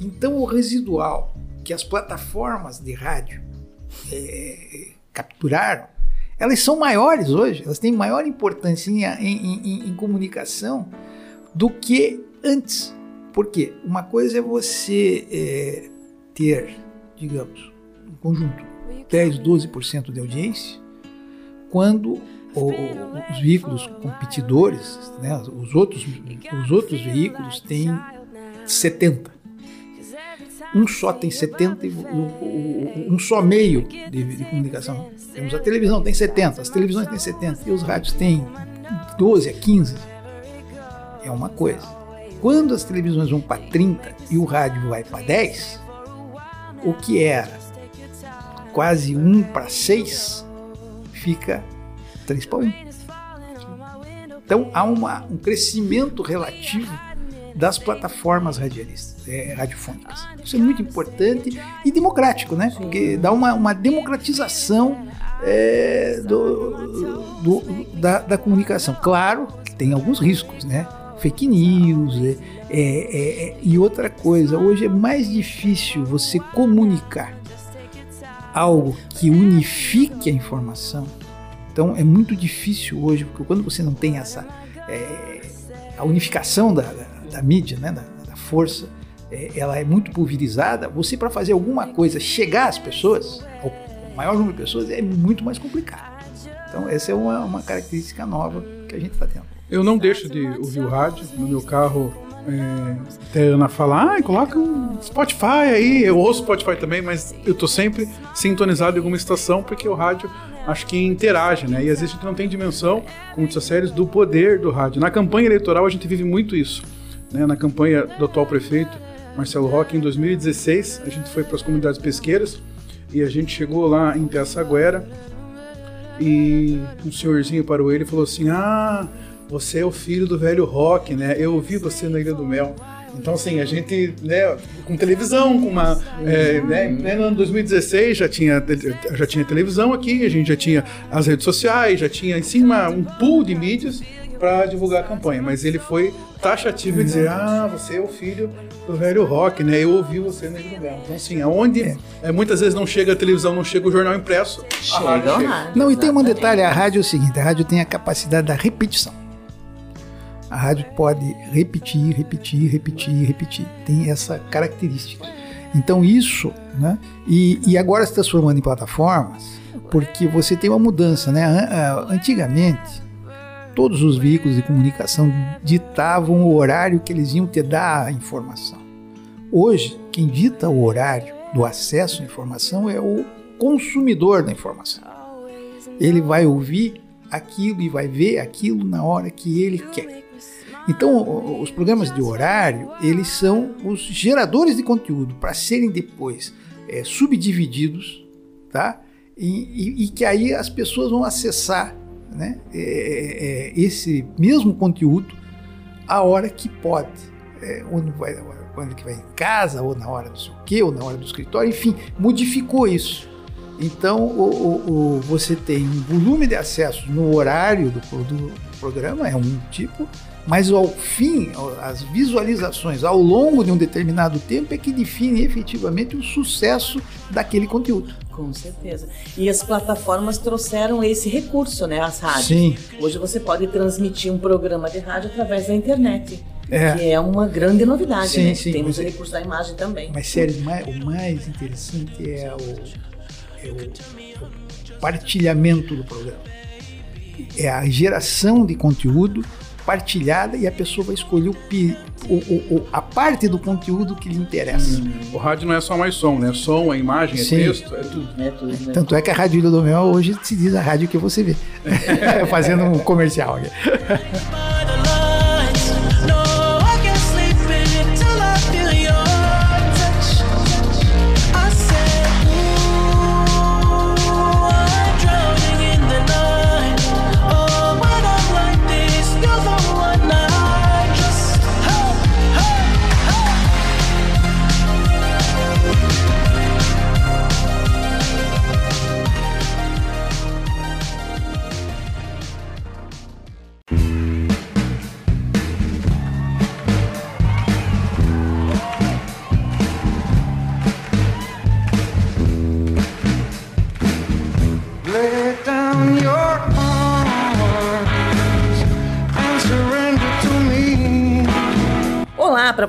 Então, o residual que as plataformas de rádio é, capturaram, elas são maiores hoje, elas têm maior importância em, em, em, em comunicação do que antes. Por quê? Uma coisa é você é, ter, digamos, um conjunto 10, 12% de audiência, quando os veículos competidores, né, os, outros, os outros veículos têm 70. Um só tem 70 e um só meio de, de comunicação. Temos a televisão, tem 70, as televisões têm 70 e os rádios têm 12 a 15. É uma coisa. Quando as televisões vão para 30 e o rádio vai para 10, o que era quase 1 para 6 fica 3 para 1. Então há uma, um crescimento relativo das plataformas radialistas, é, radiofônicas. Isso é muito importante e democrático, né? Porque dá uma, uma democratização é, do, do, da, da, comunicação. Claro que tem alguns riscos, né? Fake news é, é, é, e outra coisa. Hoje é mais difícil você comunicar algo que unifique a informação então é muito difícil hoje, porque quando você não tem essa é, a unificação da, da, da mídia, né, da, da força, é, ela é muito pulverizada. Você para fazer alguma coisa chegar às pessoas, ao maior número de pessoas, é muito mais complicado. Então essa é uma, uma característica nova que a gente está tendo.
Eu não deixo de ouvir o rádio no meu carro. É, até a Ana falar, ah, coloca um Spotify aí. Eu ouço Spotify também, mas eu tô sempre sintonizado em alguma estação porque o rádio acho que interage, né? E às vezes a gente não tem dimensão, como disse a séries, do poder do rádio. Na campanha eleitoral a gente vive muito isso. Né? Na campanha do atual prefeito, Marcelo Roque, em 2016, a gente foi para as comunidades pesqueiras e a gente chegou lá em Piaçaguera e um senhorzinho parou ele e falou assim: Ah, você é o filho do velho Roque, né? Eu ouvi você na Ilha do Mel. Então, assim, a gente, né, com televisão, com uma. É, né, né, no ano 2016 já tinha, já tinha televisão aqui, a gente já tinha as redes sociais, já tinha em cima um pool de mídias para divulgar a campanha. Mas ele foi taxativo e dizer: ah, você é o filho do velho rock, né? Eu ouvi você na Ilha Então, assim, aonde é. É, muitas vezes não chega a televisão, não chega o jornal impresso,
chega. chega.
Não, e tem um detalhe: a rádio é o seguinte, a rádio tem a capacidade da repetição. A rádio pode repetir, repetir, repetir, repetir. Tem essa característica. Então isso, né? E, e agora se transformando em plataformas, porque você tem uma mudança, né? Antigamente, todos os veículos de comunicação ditavam o horário que eles iam te dar a informação. Hoje, quem dita o horário do acesso à informação é o consumidor da informação. Ele vai ouvir aquilo e vai ver aquilo na hora que ele quer. Então, os programas de horário, eles são os geradores de conteúdo para serem depois é, subdivididos, tá? E, e, e, que aí as pessoas vão acessar né, é, é, é esse mesmo conteúdo a hora que pode. É, ou vai, quando que vai em casa, ou na hora do sei o quê, ou na hora do escritório, enfim, modificou isso. Então, o, o, o, você tem um volume de acessos no horário do, do programa, é um tipo, mas ao fim, as visualizações ao longo de um determinado tempo é que define efetivamente o sucesso daquele conteúdo.
Com certeza. E as plataformas trouxeram esse recurso, né? As rádios.
Sim.
Hoje você pode transmitir um programa de rádio através da internet. É. Que é uma grande novidade, sim, né? Sim, Temos o recurso da imagem também.
Mas sério, o mais interessante é o, é o partilhamento do programa. É a geração de conteúdo partilhada e a pessoa vai escolher o, o, o, a parte do conteúdo que lhe interessa. Hum.
O rádio não é só mais som, né? Som, a imagem, é Sim. texto, é tudo. É tudo
né? Tanto é que a Rádio Ilha do Mel hoje se diz a rádio que você vê. Fazendo um comercial aqui.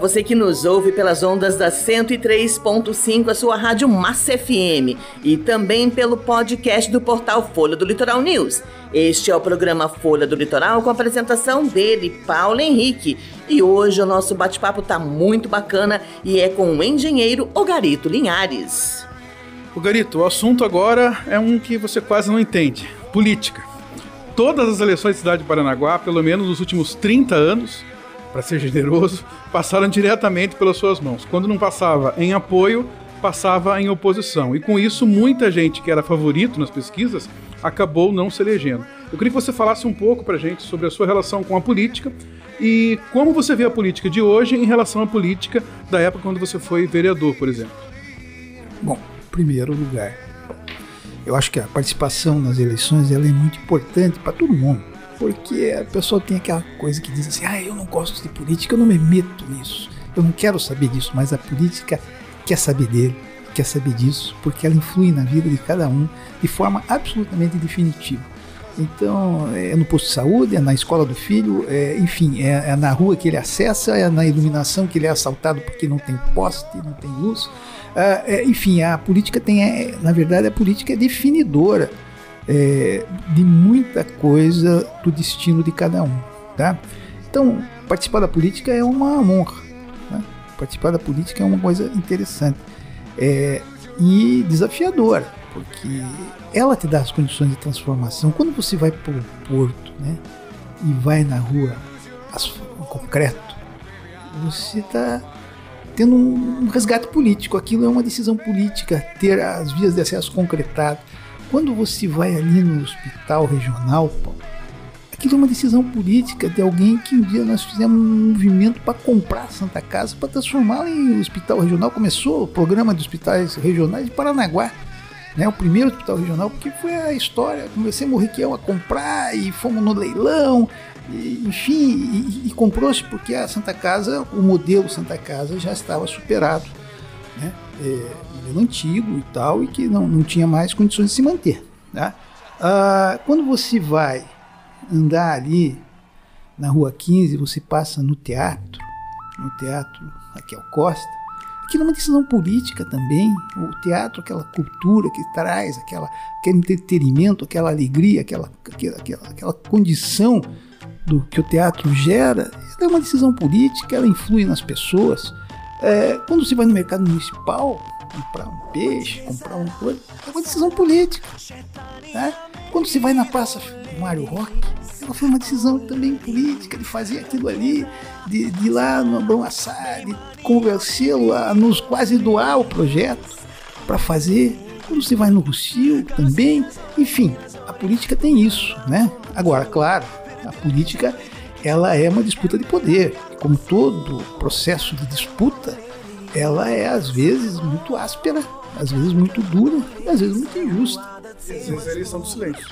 você que nos ouve pelas ondas da 103.5, a sua rádio Massa FM, e também pelo podcast do portal Folha do Litoral News. Este é o programa Folha do Litoral com a apresentação dele, Paulo Henrique. E hoje o nosso bate-papo tá muito bacana e é com o engenheiro Ogarito Linhares.
Ogarito, o assunto agora é um que você quase não entende: política. Todas as eleições da cidade de Paranaguá, pelo menos nos últimos 30 anos, para ser generoso, passaram diretamente pelas suas mãos. Quando não passava em apoio, passava em oposição. E com isso, muita gente que era favorito nas pesquisas acabou não se elegendo. Eu queria que você falasse um pouco para a gente sobre a sua relação com a política e como você vê a política de hoje em relação à política da época quando você foi vereador, por exemplo.
Bom, primeiro lugar, eu acho que a participação nas eleições ela é muito importante para todo mundo porque a pessoa tem aquela coisa que diz assim: ah, eu não gosto de política, eu não me meto nisso, eu não quero saber disso, mas a política quer saber dele, quer saber disso, porque ela influi na vida de cada um de forma absolutamente definitiva. Então, é no posto de saúde, é na escola do filho, é, enfim, é, é, na rua que ele acessa, é na iluminação que ele é assaltado porque não tem poste, não tem luz. É, é enfim, a política tem, é, na verdade, a política é definidora é, de muita coisa do destino de cada um. Tá? Então, participar da política é uma honra. Né? Participar da política é uma coisa interessante é, e desafiadora. porque ela te dá as condições de transformação. Quando você vai para o porto, né, e vai na rua em concreto, você está tendo um resgate político. Aquilo é uma decisão política, ter as vias de acesso concretadas. Quando você vai ali no hospital regional, aquilo é uma decisão política de alguém que um dia nós fizemos um movimento para comprar a Santa Casa para transformá-la em hospital regional. Começou o programa de hospitais regionais de Paranaguá. Né, o primeiro hospital regional, porque foi a história. Comecei a Riquel a comprar e fomos no leilão, e, enfim, e, e comprou-se porque a Santa Casa, o modelo Santa Casa já estava superado, é, modelo antigo e tal, e que não, não tinha mais condições de se manter. Tá? Ah, quando você vai andar ali na Rua 15, você passa no teatro, no teatro Raquel Costa, aquilo é uma decisão política também. O teatro, aquela cultura que traz, aquela, aquele entretenimento, aquela alegria, aquela, aquela, aquela, aquela condição do que o teatro gera, é uma decisão política, ela influi nas pessoas. É, quando você vai no mercado municipal comprar um peixe, comprar uma coisa, é uma decisão política. Né? Quando você vai na Praça Mário Rock, foi uma decisão também política de fazer aquilo ali, de, de ir lá no Abrão Assar, de convencê-lo a nos quase doar o projeto para fazer. Quando você vai no Rocio também, enfim, a política tem isso, né? Agora, claro, a política ela é uma disputa de poder. Como todo processo de disputa, ela é às vezes muito áspera, às vezes muito dura e às vezes muito injusta.
Essa é a eleição do silêncio.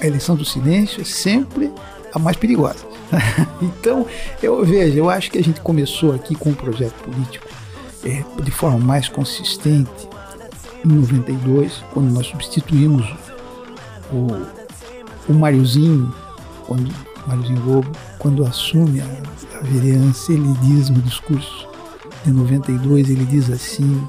A eleição do silêncio é sempre a mais perigosa. então, eu vejo, eu acho que a gente começou aqui com um projeto político é, de forma mais consistente em 92, quando nós substituímos o, o Mariozinho quando Mariozinho Lobo, quando assume a, a vereança, ele diz no discurso de 92, ele diz assim,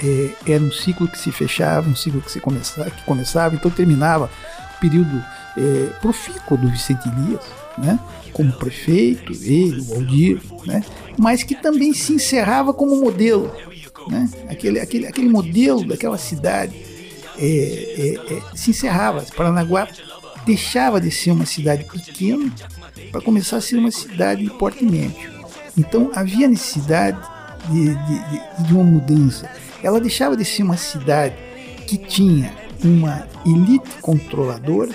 é, era um ciclo que se fechava, um ciclo que, se começava, que começava, então terminava o período é, profícuo do Vicente Elias, né, como prefeito, ele, o Aldir, né, mas que também se encerrava como modelo, né, aquele, aquele, aquele modelo daquela cidade é, é, é se encerrava. Paranaguá deixava de ser uma cidade pequena para começar a ser uma cidade de porte médio. Então havia necessidade de, de, de uma mudança. Ela deixava de ser uma cidade que tinha uma elite controladora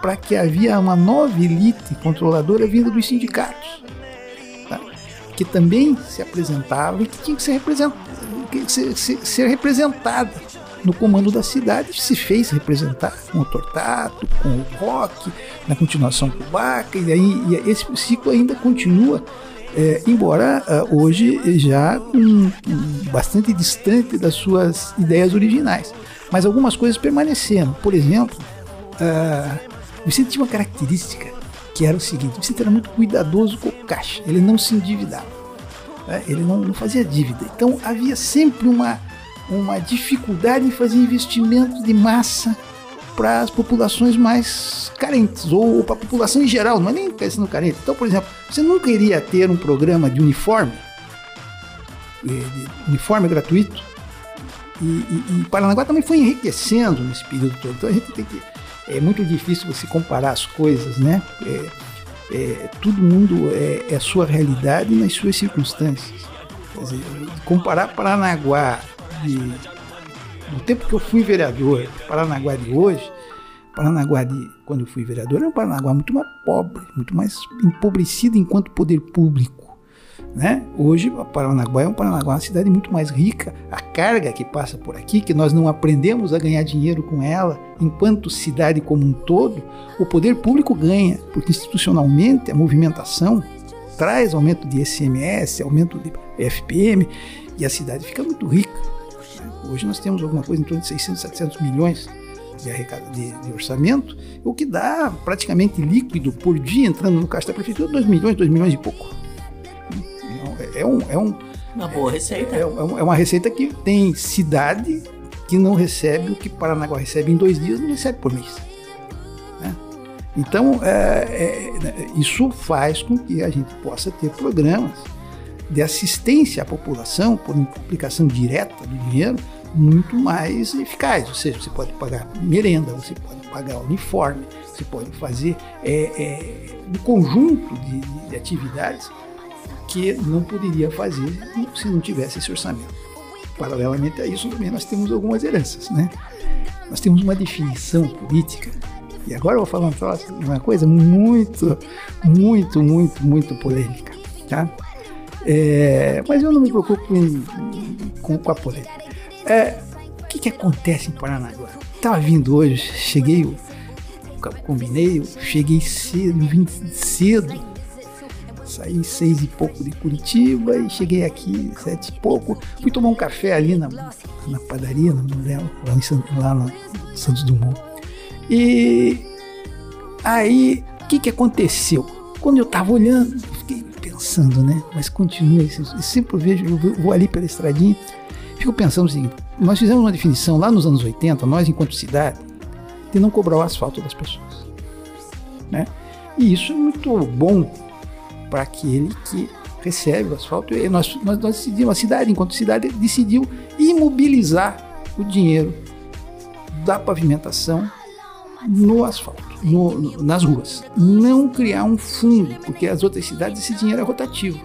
para que havia uma nova elite controladora vinda dos sindicatos, tá? que também se apresentava e que tinha que ser, represent... ser, ser, ser representada no comando da cidade, se fez representar com o Tortato, com o Rock, na continuação com o Baca, e, aí, e esse ciclo ainda continua, é, embora uh, hoje já um, um, bastante distante das suas ideias originais. Mas algumas coisas permaneceram. Por exemplo, uh, Vicente tinha uma característica que era o seguinte: Vicente era muito cuidadoso com o caixa, ele não se endividava, né? ele não, não fazia dívida. Então havia sempre uma uma dificuldade em fazer investimentos de massa para as populações mais carentes, ou, para a população em geral, não é nem pensando carente. Então, por exemplo, você nunca iria ter um programa de uniforme, eh, de uniforme gratuito, e, e, e Paranaguá também foi enriquecendo nesse período todo. Então a gente tem que. É muito difícil você comparar as coisas, né? É, é, todo mundo é, é a sua realidade nas suas circunstâncias. Quer dizer, comparar Paranaguá de, do tempo que eu fui vereador, Paranaguá de hoje, Paranaguá de quando eu fui vereador era um Paranaguá muito mais pobre, muito mais empobrecido enquanto poder público. Né? Hoje, Paranaguá é um Paranaguá, uma cidade muito mais rica. A carga que passa por aqui, que nós não aprendemos a ganhar dinheiro com ela, enquanto cidade como um todo, o poder público ganha, porque institucionalmente a movimentação traz aumento de ICMS, aumento de FPM, e a cidade fica muito rica. Hoje nós temos alguma coisa em torno de 600, 700 milhões de, de, de orçamento, o que dá praticamente líquido por dia entrando no caixa da prefeitura 2 milhões, 2 milhões e pouco. É, é, um, é um,
uma boa receita.
É, é, é uma receita que tem cidade que não recebe o que Paranaguá recebe em dois dias, não recebe por mês. Né? Então, é, é, isso faz com que a gente possa ter programas de assistência à população por implicação direta do dinheiro muito mais eficaz. Ou seja, você pode pagar merenda, você pode pagar uniforme, você pode fazer é, é, um conjunto de, de atividades que não poderia fazer se não tivesse esse orçamento. Paralelamente a isso, também nós temos algumas heranças, né? Nós temos uma definição política e agora eu vou falar uma coisa muito, muito, muito, muito polêmica, tá? É, mas eu não me preocupo com, com, a polêmica. É, o que, que acontece em Paranaguá? Estava vindo hoje, cheguei, combinei, cheguei cedo, vim cedo, saí seis e pouco de Curitiba e cheguei aqui sete e pouco. Fui tomar um café ali na, na padaria, no, lá, em, lá no Santos Dumont. E aí, o que, que aconteceu? Quando eu estava olhando, fiquei pensando, né? Mas continua, eu sempre vejo, eu vou ali pela estradinha, fico pensando o seguinte: nós fizemos uma definição lá nos anos 80, nós enquanto cidade, de não cobrar o asfalto das pessoas, né? E isso é muito bom para aquele que recebe o asfalto. E nós, nós, nós decidimos, a cidade, enquanto cidade, decidiu imobilizar o dinheiro da pavimentação no asfalto, no, no, nas ruas. Não criar um fundo, porque as outras cidades esse dinheiro é rotativo.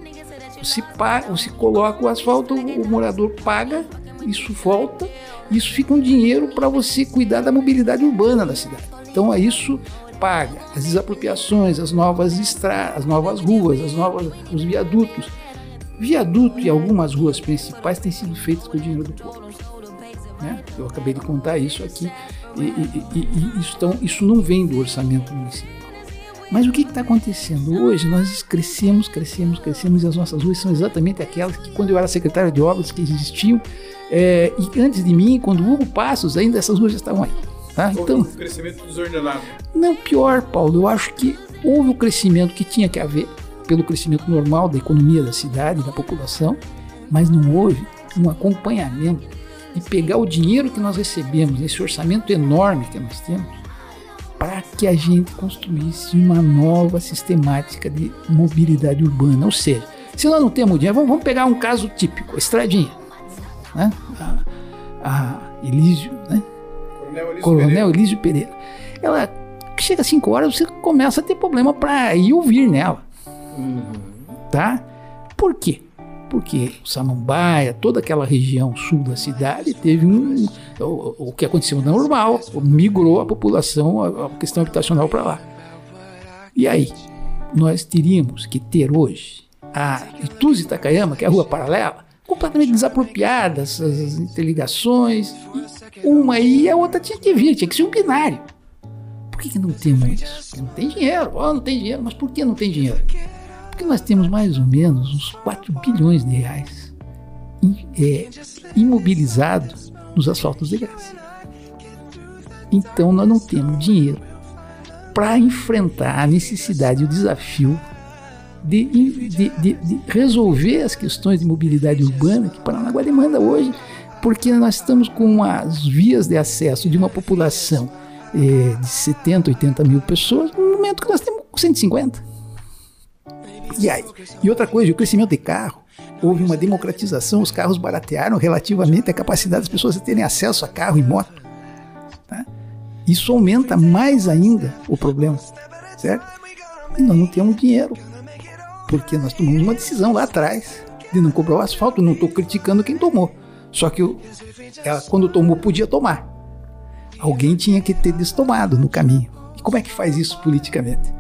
Você, paga, você coloca o asfalto, o morador paga, isso volta, isso fica um dinheiro para você cuidar da mobilidade urbana da cidade. Então é isso paga as desapropriações, as novas estradas, as novas ruas, as novas, os viadutos. Viaduto e algumas ruas principais têm sido feitos com o dinheiro do povo. Né? Eu acabei de contar isso aqui e, e, e, isso, então, isso não vem do orçamento municipal. Mas o que está acontecendo? Hoje nós crescemos, crescemos, crescemos e as nossas ruas são exatamente aquelas que, quando eu era secretário de obras, que existiam. É, e antes de mim, quando Hugo Passos, ainda essas ruas já estavam aí. Tá?
Então, um crescimento desordenado.
Não, pior, Paulo, eu acho que houve o crescimento que tinha que haver, pelo crescimento normal da economia da cidade, da população, mas não houve um acompanhamento de pegar o dinheiro que nós recebemos, esse orçamento enorme que nós temos, para que a gente construísse uma nova sistemática de mobilidade urbana. Ou seja, se nós não temos dinheiro, vamos, vamos pegar um caso típico, a estradinha. Né? A, a Elísio, né? Coronel Elísio, Coronel Pereira. Elísio Pereira. Ela chega às 5 horas, você começa a ter problema para ir ouvir nela. Uhum. Tá? Por quê? Porque o Samambaia, toda aquela região sul da cidade, teve um. O, o que aconteceu normal, migrou a população, a, a questão habitacional para lá. E aí, nós teríamos que ter hoje a Ituze Takayama, que é a rua paralela, completamente desapropriada, essas interligações. Uma e a outra tinha que vir, tinha que ser um binário. Por que, que não temos isso? Não tem dinheiro, oh, não tem dinheiro, mas por que não tem dinheiro? Porque nós temos mais ou menos uns 4 bilhões de reais é, imobilizados nos asfaltos de graça. Então nós não temos dinheiro para enfrentar a necessidade e o desafio de, de, de, de, resolver as questões de mobilidade urbana que Paranaguá demanda hoje, porque nós estamos com as vias de acesso de uma população é, de 70, 80 mil pessoas, no momento que nós temos 150. E aí? E outra coisa, o crescimento de carro, houve uma democratização, os carros baratearam relativamente a capacidade das pessoas de terem acesso a carro e moto. Tá? Isso aumenta mais ainda o problema, certo? E nós não temos dinheiro, porque nós tomamos uma decisão lá atrás de não cobrar o asfalto. Não estou criticando quem tomou, só que ela, quando tomou, podia tomar. Alguém tinha que ter destomado no caminho. E como é que faz isso politicamente?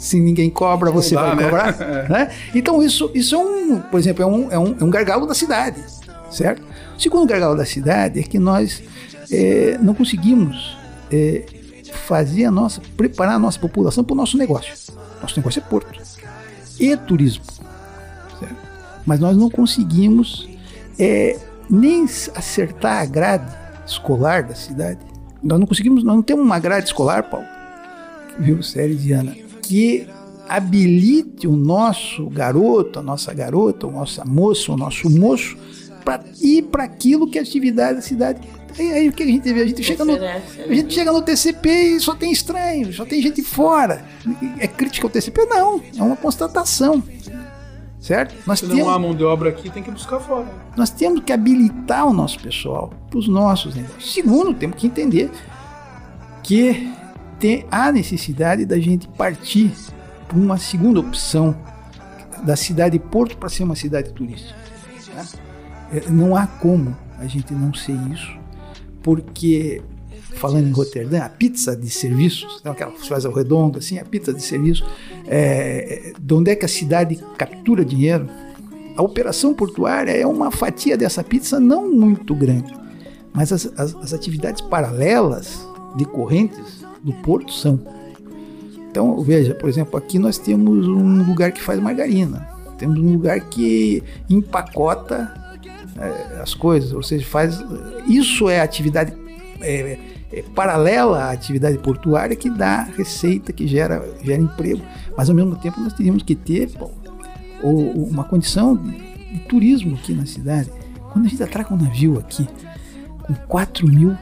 Se ninguém cobra, você dá, vai né? cobrar. né? Então isso, isso é um, por exemplo, é um, é, um, é um gargalo da cidade, certo? O segundo gargalo da cidade é que nós é, não conseguimos é, fazer a nossa, preparar a nossa população para o nosso negócio. Nosso negócio é porto e turismo, certo? Mas nós não conseguimos é, nem acertar a grade escolar da cidade. Nós não conseguimos, nós não temos uma grade escolar, Paulo, viu, Série Diana, que habilite o nosso garoto, a nossa garota, o nosso moço, o nosso moço, para ir para aquilo que é a atividade da cidade. Aí, aí o que a gente vê? A gente, chega no, a gente chega no TCP e só tem estranho, só tem gente fora. É crítica ao TCP? Não, é uma constatação. certo?
Nós Se temos, não há mão de obra aqui, tem que buscar fora.
Nós temos que habilitar o nosso pessoal para os nossos negócios. Segundo, temos que entender que tem a necessidade da gente partir para uma segunda opção da cidade de Porto para ser uma cidade turística. Né? Não há como a gente não ser isso, porque falando em Roterdã, a pizza de serviços, então aquela que faz ao redondo, assim, a pizza de serviço, é, de onde é que a cidade captura dinheiro? A operação portuária é uma fatia dessa pizza não muito grande, mas as, as, as atividades paralelas decorrentes do porto são. Então, veja, por exemplo, aqui nós temos um lugar que faz margarina, temos um lugar que empacota é, as coisas, ou seja, faz. Isso é atividade é, é, paralela à atividade portuária que dá receita, que gera, gera emprego. Mas ao mesmo tempo nós teríamos que ter pô, uma condição de, de, turismo aqui na cidade. Quando a gente atraca um navio aqui com 4 mil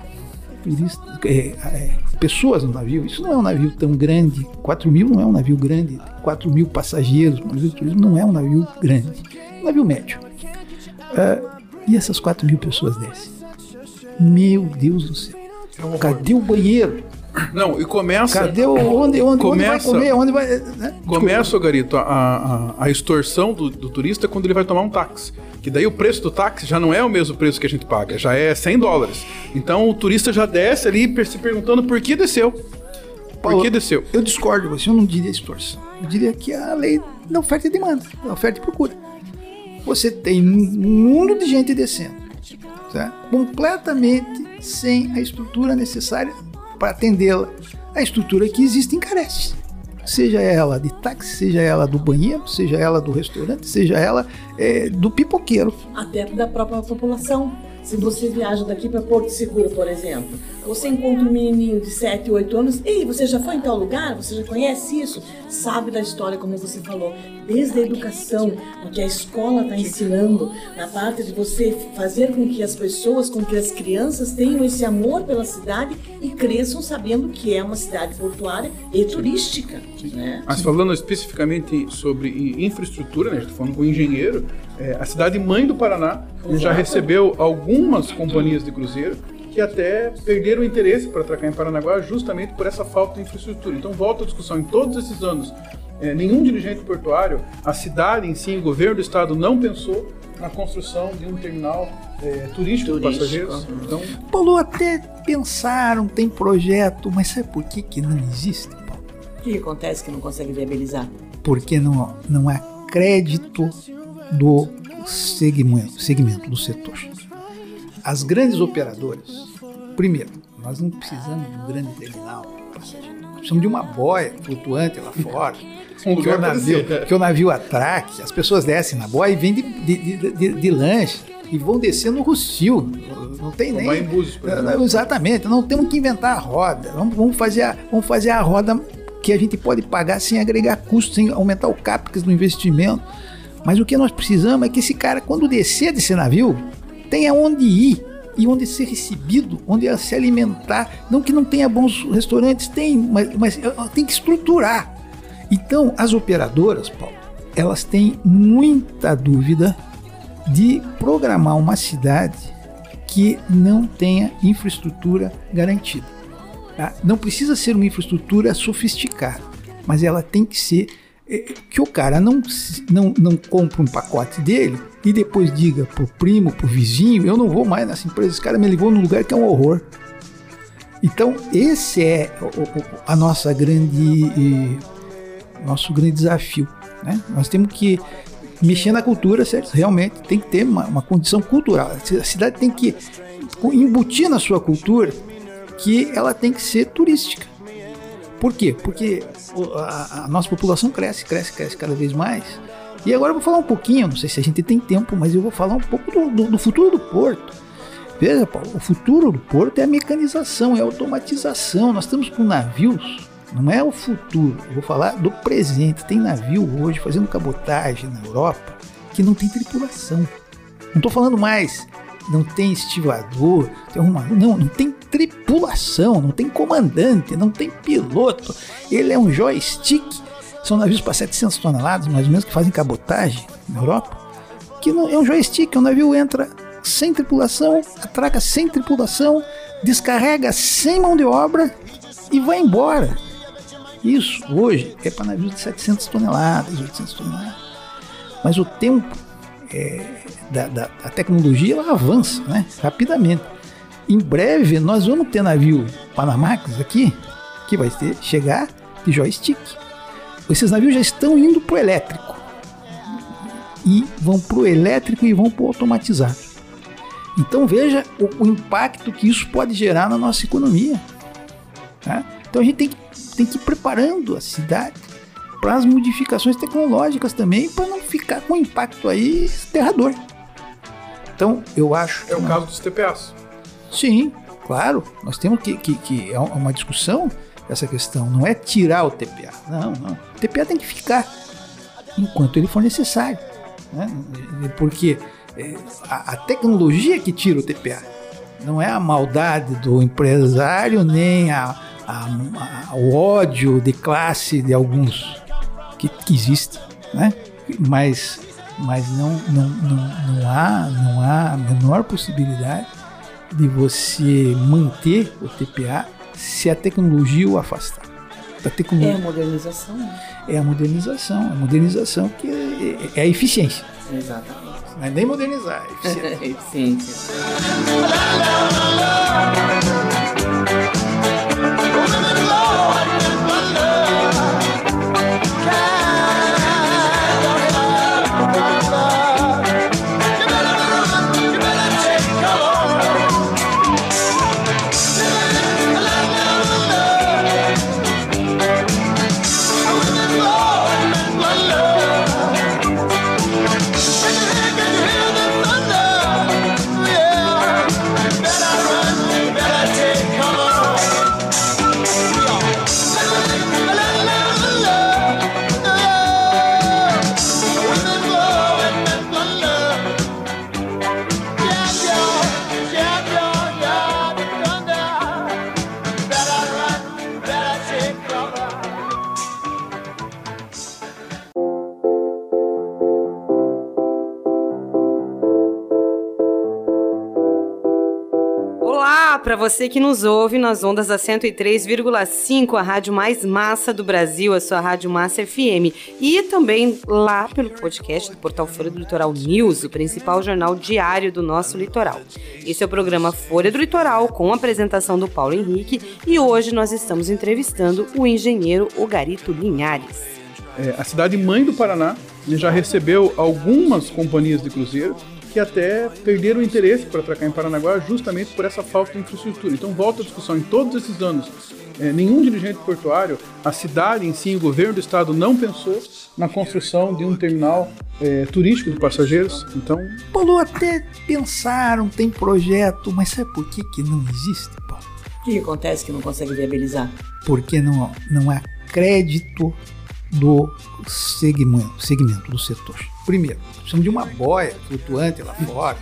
é, é, pessoas no navio, isso não é um navio tão grande. 4 mil não é um navio grande, 4 mil passageiros, um navio de turismo não é um navio grande, é um navio médio. Uh, e essas 4 mil pessoas descem? Meu Deus do céu. Cadê o banheiro?
Não, e começa.
Cadê o. Onde, onde,
começa,
onde vai
comer? Onde vai. Né? Começa, Garito, a, a, a extorsão do, do, turista quando ele vai tomar um táxi. Que daí o preço do táxi já não é o mesmo preço que a gente paga, já é 100 dólares. Então o turista já desce ali se perguntando por que desceu. Por Paulo, que desceu?
Eu discordo você, eu não diria extorsão. Eu diria que a lei da oferta e demanda, da oferta e procura. Você tem um mundo de gente descendo, certo? completamente sem a estrutura necessária para atendê-la. A estrutura que existe encarece. Seja ela de táxi, seja ela do banheiro, seja ela do restaurante, seja ela é, do pipoqueiro.
Até da própria população. Se você viaja daqui para Porto Seguro, por exemplo, você encontra um menininho de 7, 8 anos, ei, você já foi em tal lugar? Você já conhece isso? Sabe da história, como você falou, desde a educação, o que a escola está ensinando, na parte de você fazer com que as pessoas, com que as crianças tenham esse amor pela cidade e cresçam sabendo que é uma cidade portuária e turística. Né?
Mas falando especificamente sobre infraestrutura, né, estou falando com um engenheiro, é, a cidade mãe do Paraná Exato. já recebeu algumas companhias de cruzeiro que até perderam o interesse para atracar em Paranaguá justamente por essa falta de infraestrutura. Então volta a discussão em todos esses anos. É, nenhum dirigente portuário, a cidade em si, o governo do estado não pensou na construção de um terminal é, turístico, para passageiros. Então...
Paulo, até pensaram, tem projeto, mas sabe por que, que não existe,
que acontece que não consegue viabilizar?
Porque não, não há crédito do segmento, segmento do setor. As grandes operadoras, primeiro, nós não precisamos de um grande terminal nós precisamos de uma boia flutuante lá fora. um que, o navio, que o navio atraque, as pessoas descem na boia e vêm de, de, de, de lanche e vão descer no Rustil. Não tem nem.
Em Búzios,
exatamente, não temos que inventar a roda. Vamos, vamos, fazer a, vamos fazer a roda que a gente pode pagar sem agregar custos, sem aumentar o CAPEX do investimento. Mas o que nós precisamos é que esse cara, quando descer desse navio, tenha onde ir e onde ser recebido, onde se alimentar. Não que não tenha bons restaurantes, tem, mas, mas tem que estruturar. Então, as operadoras, Paulo, elas têm muita dúvida de programar uma cidade que não tenha infraestrutura garantida. Tá? Não precisa ser uma infraestrutura sofisticada, mas ela tem que ser é, que o cara não, não, não compra um pacote dele e depois diga pro primo, pro vizinho, eu não vou mais nessa empresa, esse cara me levou num lugar que é um horror. Então, esse é a nossa grande nosso grande desafio. Né? Nós temos que mexer na cultura, certo? Realmente tem que ter uma, uma condição cultural. A cidade tem que embutir na sua cultura que ela tem que ser turística. Por quê? Porque a, a nossa população cresce, cresce, cresce cada vez mais. E agora eu vou falar um pouquinho, não sei se a gente tem tempo, mas eu vou falar um pouco do, do, do futuro do porto. Veja, Paulo, o futuro do porto é a mecanização, é a automatização. Nós estamos com navios, não é o futuro, eu vou falar do presente. Tem navio hoje fazendo cabotagem na Europa que não tem tripulação. Não estou falando mais não tem estivador, tem uma, não, não tem tripulação, não tem comandante, não tem piloto. Ele é um joystick são navios para 700 toneladas, mais ou menos, que fazem cabotagem na Europa, que não, é um joystick, o navio entra sem tripulação, atraca sem tripulação, descarrega sem mão de obra e vai embora. Isso hoje é para navios de 700 toneladas, 800 toneladas. Mas o tempo é, da, da, da, tecnologia ela avança né, rapidamente. Em breve nós vamos ter navio Panamax aqui que vai ter, chegar de joystick. Esses navios já estão indo para o elétrico e vão para o elétrico e vão para o automatizado. Então veja o, o, impacto que isso pode gerar na nossa economia. Tá? Então a gente tem que tem que ir preparando a cidade para as modificações tecnológicas também, para não ficar com impacto aí aterrador. Então, eu acho.
É o caso dos TPAs.
Sim, claro. Nós temos que, que, que. É uma discussão essa questão. Não é tirar o TPA. Não, não. O TPA tem que ficar enquanto ele for necessário. Né? Porque é, a, a tecnologia que tira o TPA. Não é a maldade do empresário, nem a, a, a, o ódio de classe de alguns que, que existe, né? Mas, mas não, não, não, não, há, não há a menor possibilidade de você manter o TPA se a tecnologia o afastar.
Tecnologia, é a modernização. Né?
É a modernização. A modernização que é, é a eficiência.
Exatamente.
Não é nem modernizar, é eficiência.
eficiência.
Você que nos ouve nas ondas da 103,5, a rádio mais massa do Brasil, a sua rádio Massa FM. E também lá pelo podcast do Portal Folha do Litoral News, o principal jornal diário do nosso litoral. Esse é o programa Folha do Litoral, com a apresentação do Paulo Henrique. E hoje nós estamos entrevistando o engenheiro Ogarito Linhares.
É, a cidade mãe do Paraná já recebeu algumas companhias de cruzeiro que até perderam o interesse para atracar em Paranaguá justamente por essa falta de infraestrutura. Então volta a discussão em todos esses anos. É, nenhum dirigente portuário, a cidade em si, o governo do estado não pensou na construção de um terminal é, turístico de passageiros. Então,
Paulo, até pensaram, tem projeto, mas sabe por que, que não existe, Paulo?
O que acontece que não consegue viabilizar?
Porque não, não há crédito do segmento, segmento do setor. Primeiro, precisamos de uma boia flutuante lá fora.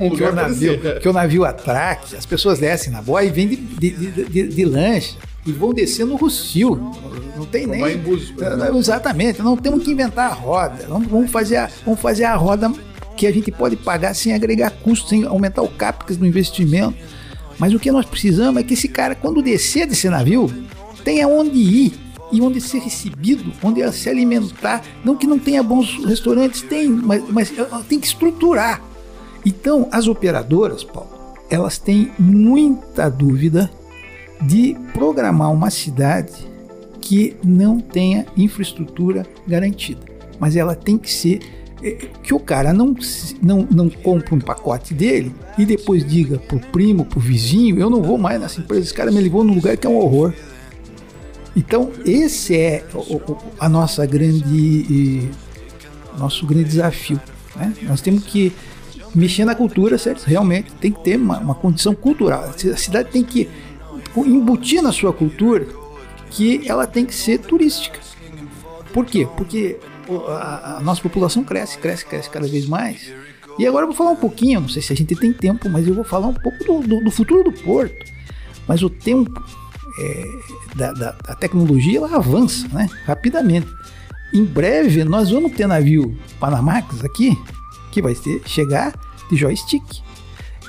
Um que, o navio, que o navio atraque, as pessoas descem na boia e vêm de, de, de, de lancha e vão descer no Rocio. Não tem nem.
É,
exatamente, não temos que inventar a roda. Vamos fazer a, vamos fazer a roda que a gente pode pagar sem agregar custos, sem aumentar o CAPEX do investimento. Mas o que nós precisamos é que esse cara, quando descer desse navio, tenha onde ir e onde ser recebido, onde se alimentar. Não que não tenha bons restaurantes, tem, mas, mas tem que estruturar. Então, as operadoras, Paulo, elas têm muita dúvida de programar uma cidade que não tenha infraestrutura garantida. Mas ela tem que ser é, que o cara não, não, não compre um pacote dele e depois diga pro primo, pro vizinho, eu não vou mais nessa empresa, esse cara me levou num lugar que é um horror. Então, esse é o, a nossa grande nosso grande desafio. Né? Nós temos que mexer na cultura, certo? Realmente tem que ter uma, uma condição cultural. A cidade tem que embutir na sua cultura que ela tem que ser turística. Por quê? Porque a, a nossa população cresce, cresce, cresce cada vez mais. E agora eu vou falar um pouquinho, não sei se a gente tem tempo, mas eu vou falar um pouco do, do, do futuro do porto. Mas o tempo é, da, da, da, tecnologia ela avança né, rapidamente. em breve nós vamos ter navio Panamax aqui, que vai ter, chegar de joystick.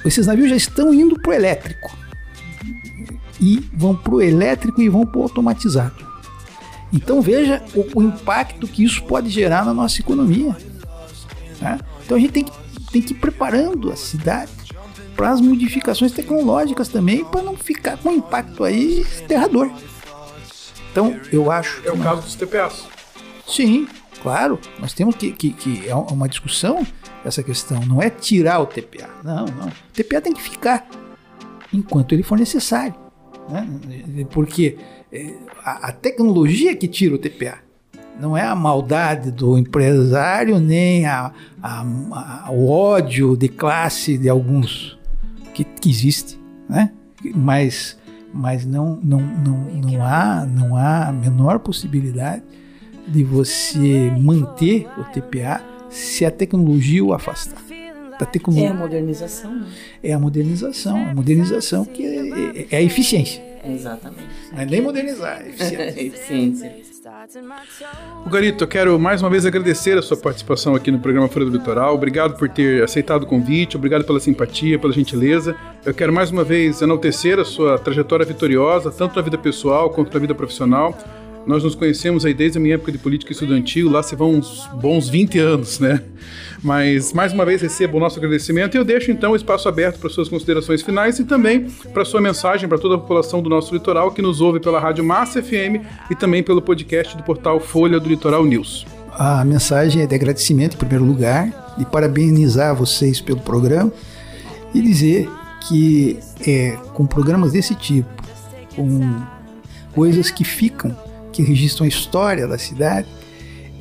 Esses navios já estão indo para o elétrico. E vão para o elétrico e vão para o automatizado. Então veja o, o, impacto que isso pode gerar na nossa economia. Né? Então a gente tem que, tem que ir preparando a cidade para as modificações tecnológicas também, para não ficar com um impacto aí aterrador. Então eu acho.
É o caso dos TPAs.
Sim, claro. Nós temos que, que, que é uma discussão essa questão. Não é tirar o TPA. Não, não. O TPA tem que ficar enquanto ele for necessário. Né? Porque é, a, a tecnologia que tira o TPA. Não é a maldade do empresário, nem a, a, a, o ódio de classe de alguns que, que existe, né? Mas, mas não, não, não, não, há, não há a menor possibilidade de você manter o TPA se a tecnologia o afastar.
Da tecnologia. É a modernização. Né?
É a modernização. A modernização que é, é, é a eficiência.
Exatamente.
Não é nem modernizar, é eficiência.
eficiência.
O Garito, eu quero mais uma vez agradecer a sua participação aqui no programa Fora do Litoral. Obrigado por ter aceitado o convite, obrigado pela simpatia, pela gentileza. Eu quero mais uma vez enaltecer a sua trajetória vitoriosa, tanto na vida pessoal quanto na vida profissional. Nós nos conhecemos aí desde a minha época de política estudantil, lá se vão uns bons 20 anos, né? Mas mais uma vez recebo o nosso agradecimento e eu deixo então o espaço aberto para suas considerações finais e também para sua mensagem para toda a população do nosso litoral que nos ouve pela Rádio Massa FM e também pelo podcast do portal Folha do Litoral News.
A mensagem é de agradecimento em primeiro lugar, e parabenizar vocês pelo programa e dizer que é, com programas desse tipo, com coisas que ficam que registram a história da cidade,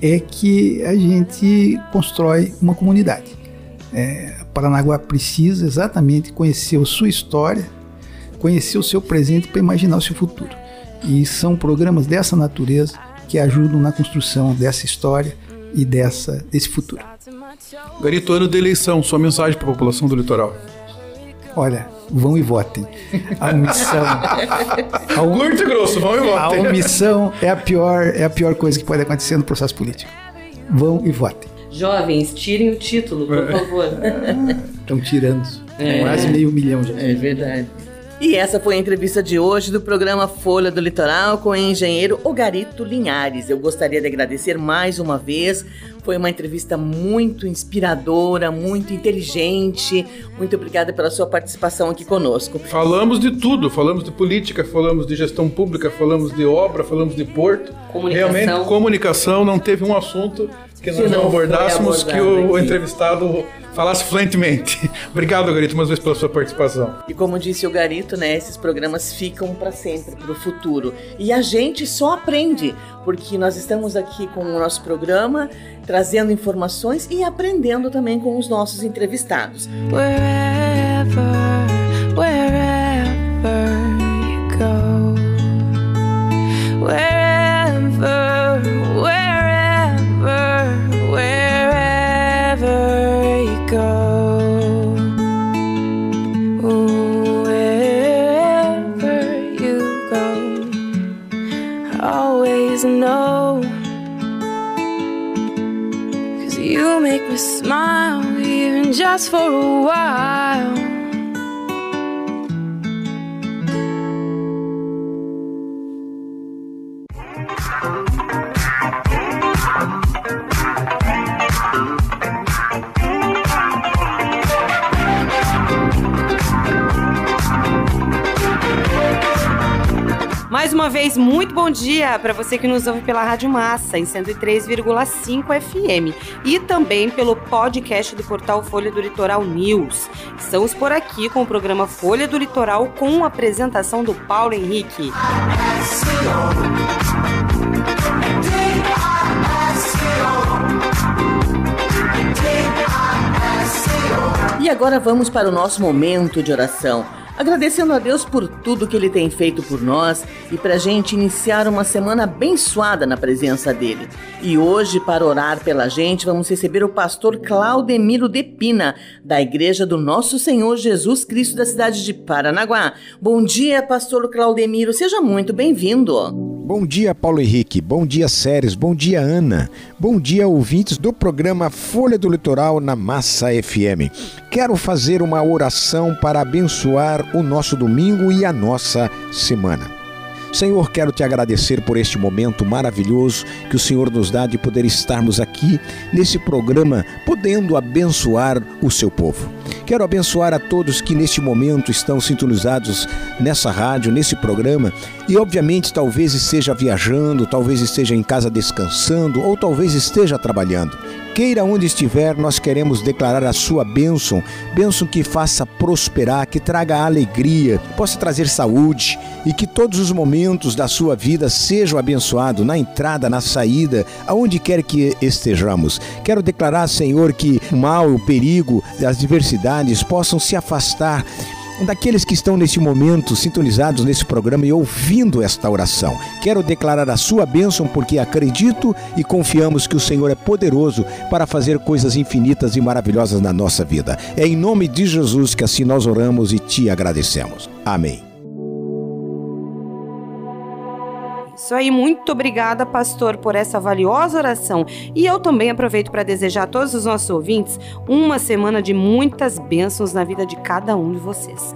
é que a gente constrói uma comunidade. É, Paranaguá precisa exatamente conhecer a sua história, conhecer o seu presente para imaginar o seu futuro. E são programas dessa natureza que ajudam na construção dessa história e dessa, desse futuro.
Garito, ano de eleição, sua mensagem para a população do litoral.
Olha, vão e votem. A omissão.
A, Curto e grosso, vão e votem.
A omissão é a, pior, é a pior coisa que pode acontecer no processo político. Vão e votem.
Jovens, tirem o título, por é. favor.
Estão tirando. É. Quase meio milhão já.
É verdade. E essa foi a entrevista de hoje do programa Folha do Litoral com o engenheiro Ogarito Linhares. Eu gostaria de agradecer mais uma vez. Foi uma entrevista muito inspiradora, muito inteligente. Muito obrigada pela sua participação aqui conosco.
Falamos de tudo, falamos de política, falamos de gestão pública, falamos de obra, falamos de porto.
Comunicação.
Realmente, comunicação não teve um assunto que nós não, não abordássemos que o, o entrevistado falasse fluentemente. Obrigado, Garito, mais uma vez pela sua participação.
E como disse o Garito, né, esses programas ficam para sempre, para o futuro. E a gente só aprende, porque nós estamos aqui com o nosso programa, trazendo informações e aprendendo também com os nossos entrevistados. Wherever, wherever
dia para você que nos ouve pela Rádio Massa, em 103,5 FM, e também pelo podcast do portal Folha do Litoral News. Estamos por aqui com o programa Folha do Litoral com a apresentação do Paulo Henrique.
E agora vamos para o nosso momento de oração agradecendo a Deus por tudo que Ele tem feito por nós e para a gente iniciar uma semana abençoada na presença dEle. E hoje, para orar pela gente, vamos receber o pastor Claudemiro de Pina, da Igreja do Nosso Senhor Jesus Cristo da cidade de Paranaguá. Bom dia, pastor Claudemiro, seja muito bem-vindo.
Bom dia, Paulo Henrique. Bom dia, Séries. Bom dia, Ana. Bom dia, ouvintes do programa Folha do Litoral na Massa FM. Quero fazer uma oração para abençoar o nosso domingo e a nossa semana. Senhor, quero te agradecer por este momento maravilhoso que o Senhor nos dá de poder estarmos aqui nesse programa, podendo abençoar o seu povo. Quero abençoar a todos que neste momento estão sintonizados nessa rádio, nesse programa, e obviamente talvez esteja viajando, talvez esteja em casa descansando ou talvez esteja trabalhando. Queira onde estiver, nós queremos declarar a sua bênção, bênção que faça prosperar, que traga alegria, possa trazer saúde e que todos os momentos da sua vida sejam abençoados, na entrada, na saída, aonde quer que estejamos. Quero declarar, Senhor, que o mal, o perigo, as diversidades possam se afastar daqueles que estão neste momento sintonizados nesse programa e ouvindo esta oração. Quero declarar a sua bênção porque acredito e confiamos que o Senhor é poderoso para fazer coisas infinitas e maravilhosas na nossa vida. É em nome de Jesus que assim nós oramos e te agradecemos. Amém.
Isso aí, muito obrigada, pastor, por essa valiosa oração. E eu também aproveito para desejar a todos os nossos ouvintes uma semana de muitas bênçãos na vida de cada um de vocês.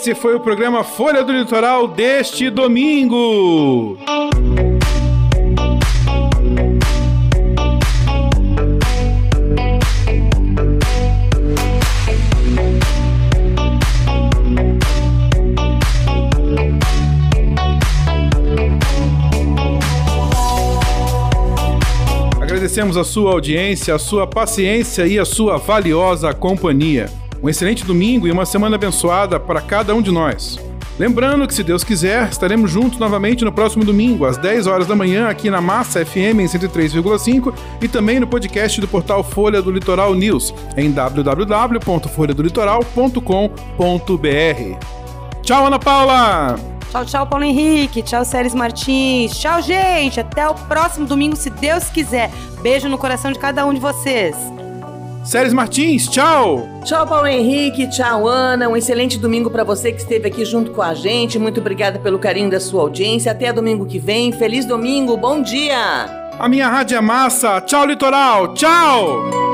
Esse foi o programa Folha do Litoral deste domingo. Agradecemos a sua audiência, a sua paciência e a sua valiosa companhia. Um excelente domingo e uma semana abençoada para cada um de nós. Lembrando que, se Deus quiser, estaremos juntos novamente no próximo domingo, às 10 horas da manhã, aqui na Massa FM em 103,5 e também no podcast do portal Folha do Litoral News, em www.folhadolitoral.com.br. Tchau, Ana Paula!
Tchau, tchau, Paulo Henrique. Tchau, Séries Martins. Tchau, gente. Até o próximo domingo, se Deus quiser. Beijo no coração de cada um de vocês.
Séries Martins, tchau!
Tchau, Paulo Henrique, tchau, Ana. Um excelente domingo para você que esteve aqui junto com a gente. Muito obrigada pelo carinho da sua audiência. Até domingo que vem. Feliz domingo, bom dia!
A minha rádio é massa. Tchau, litoral. Tchau!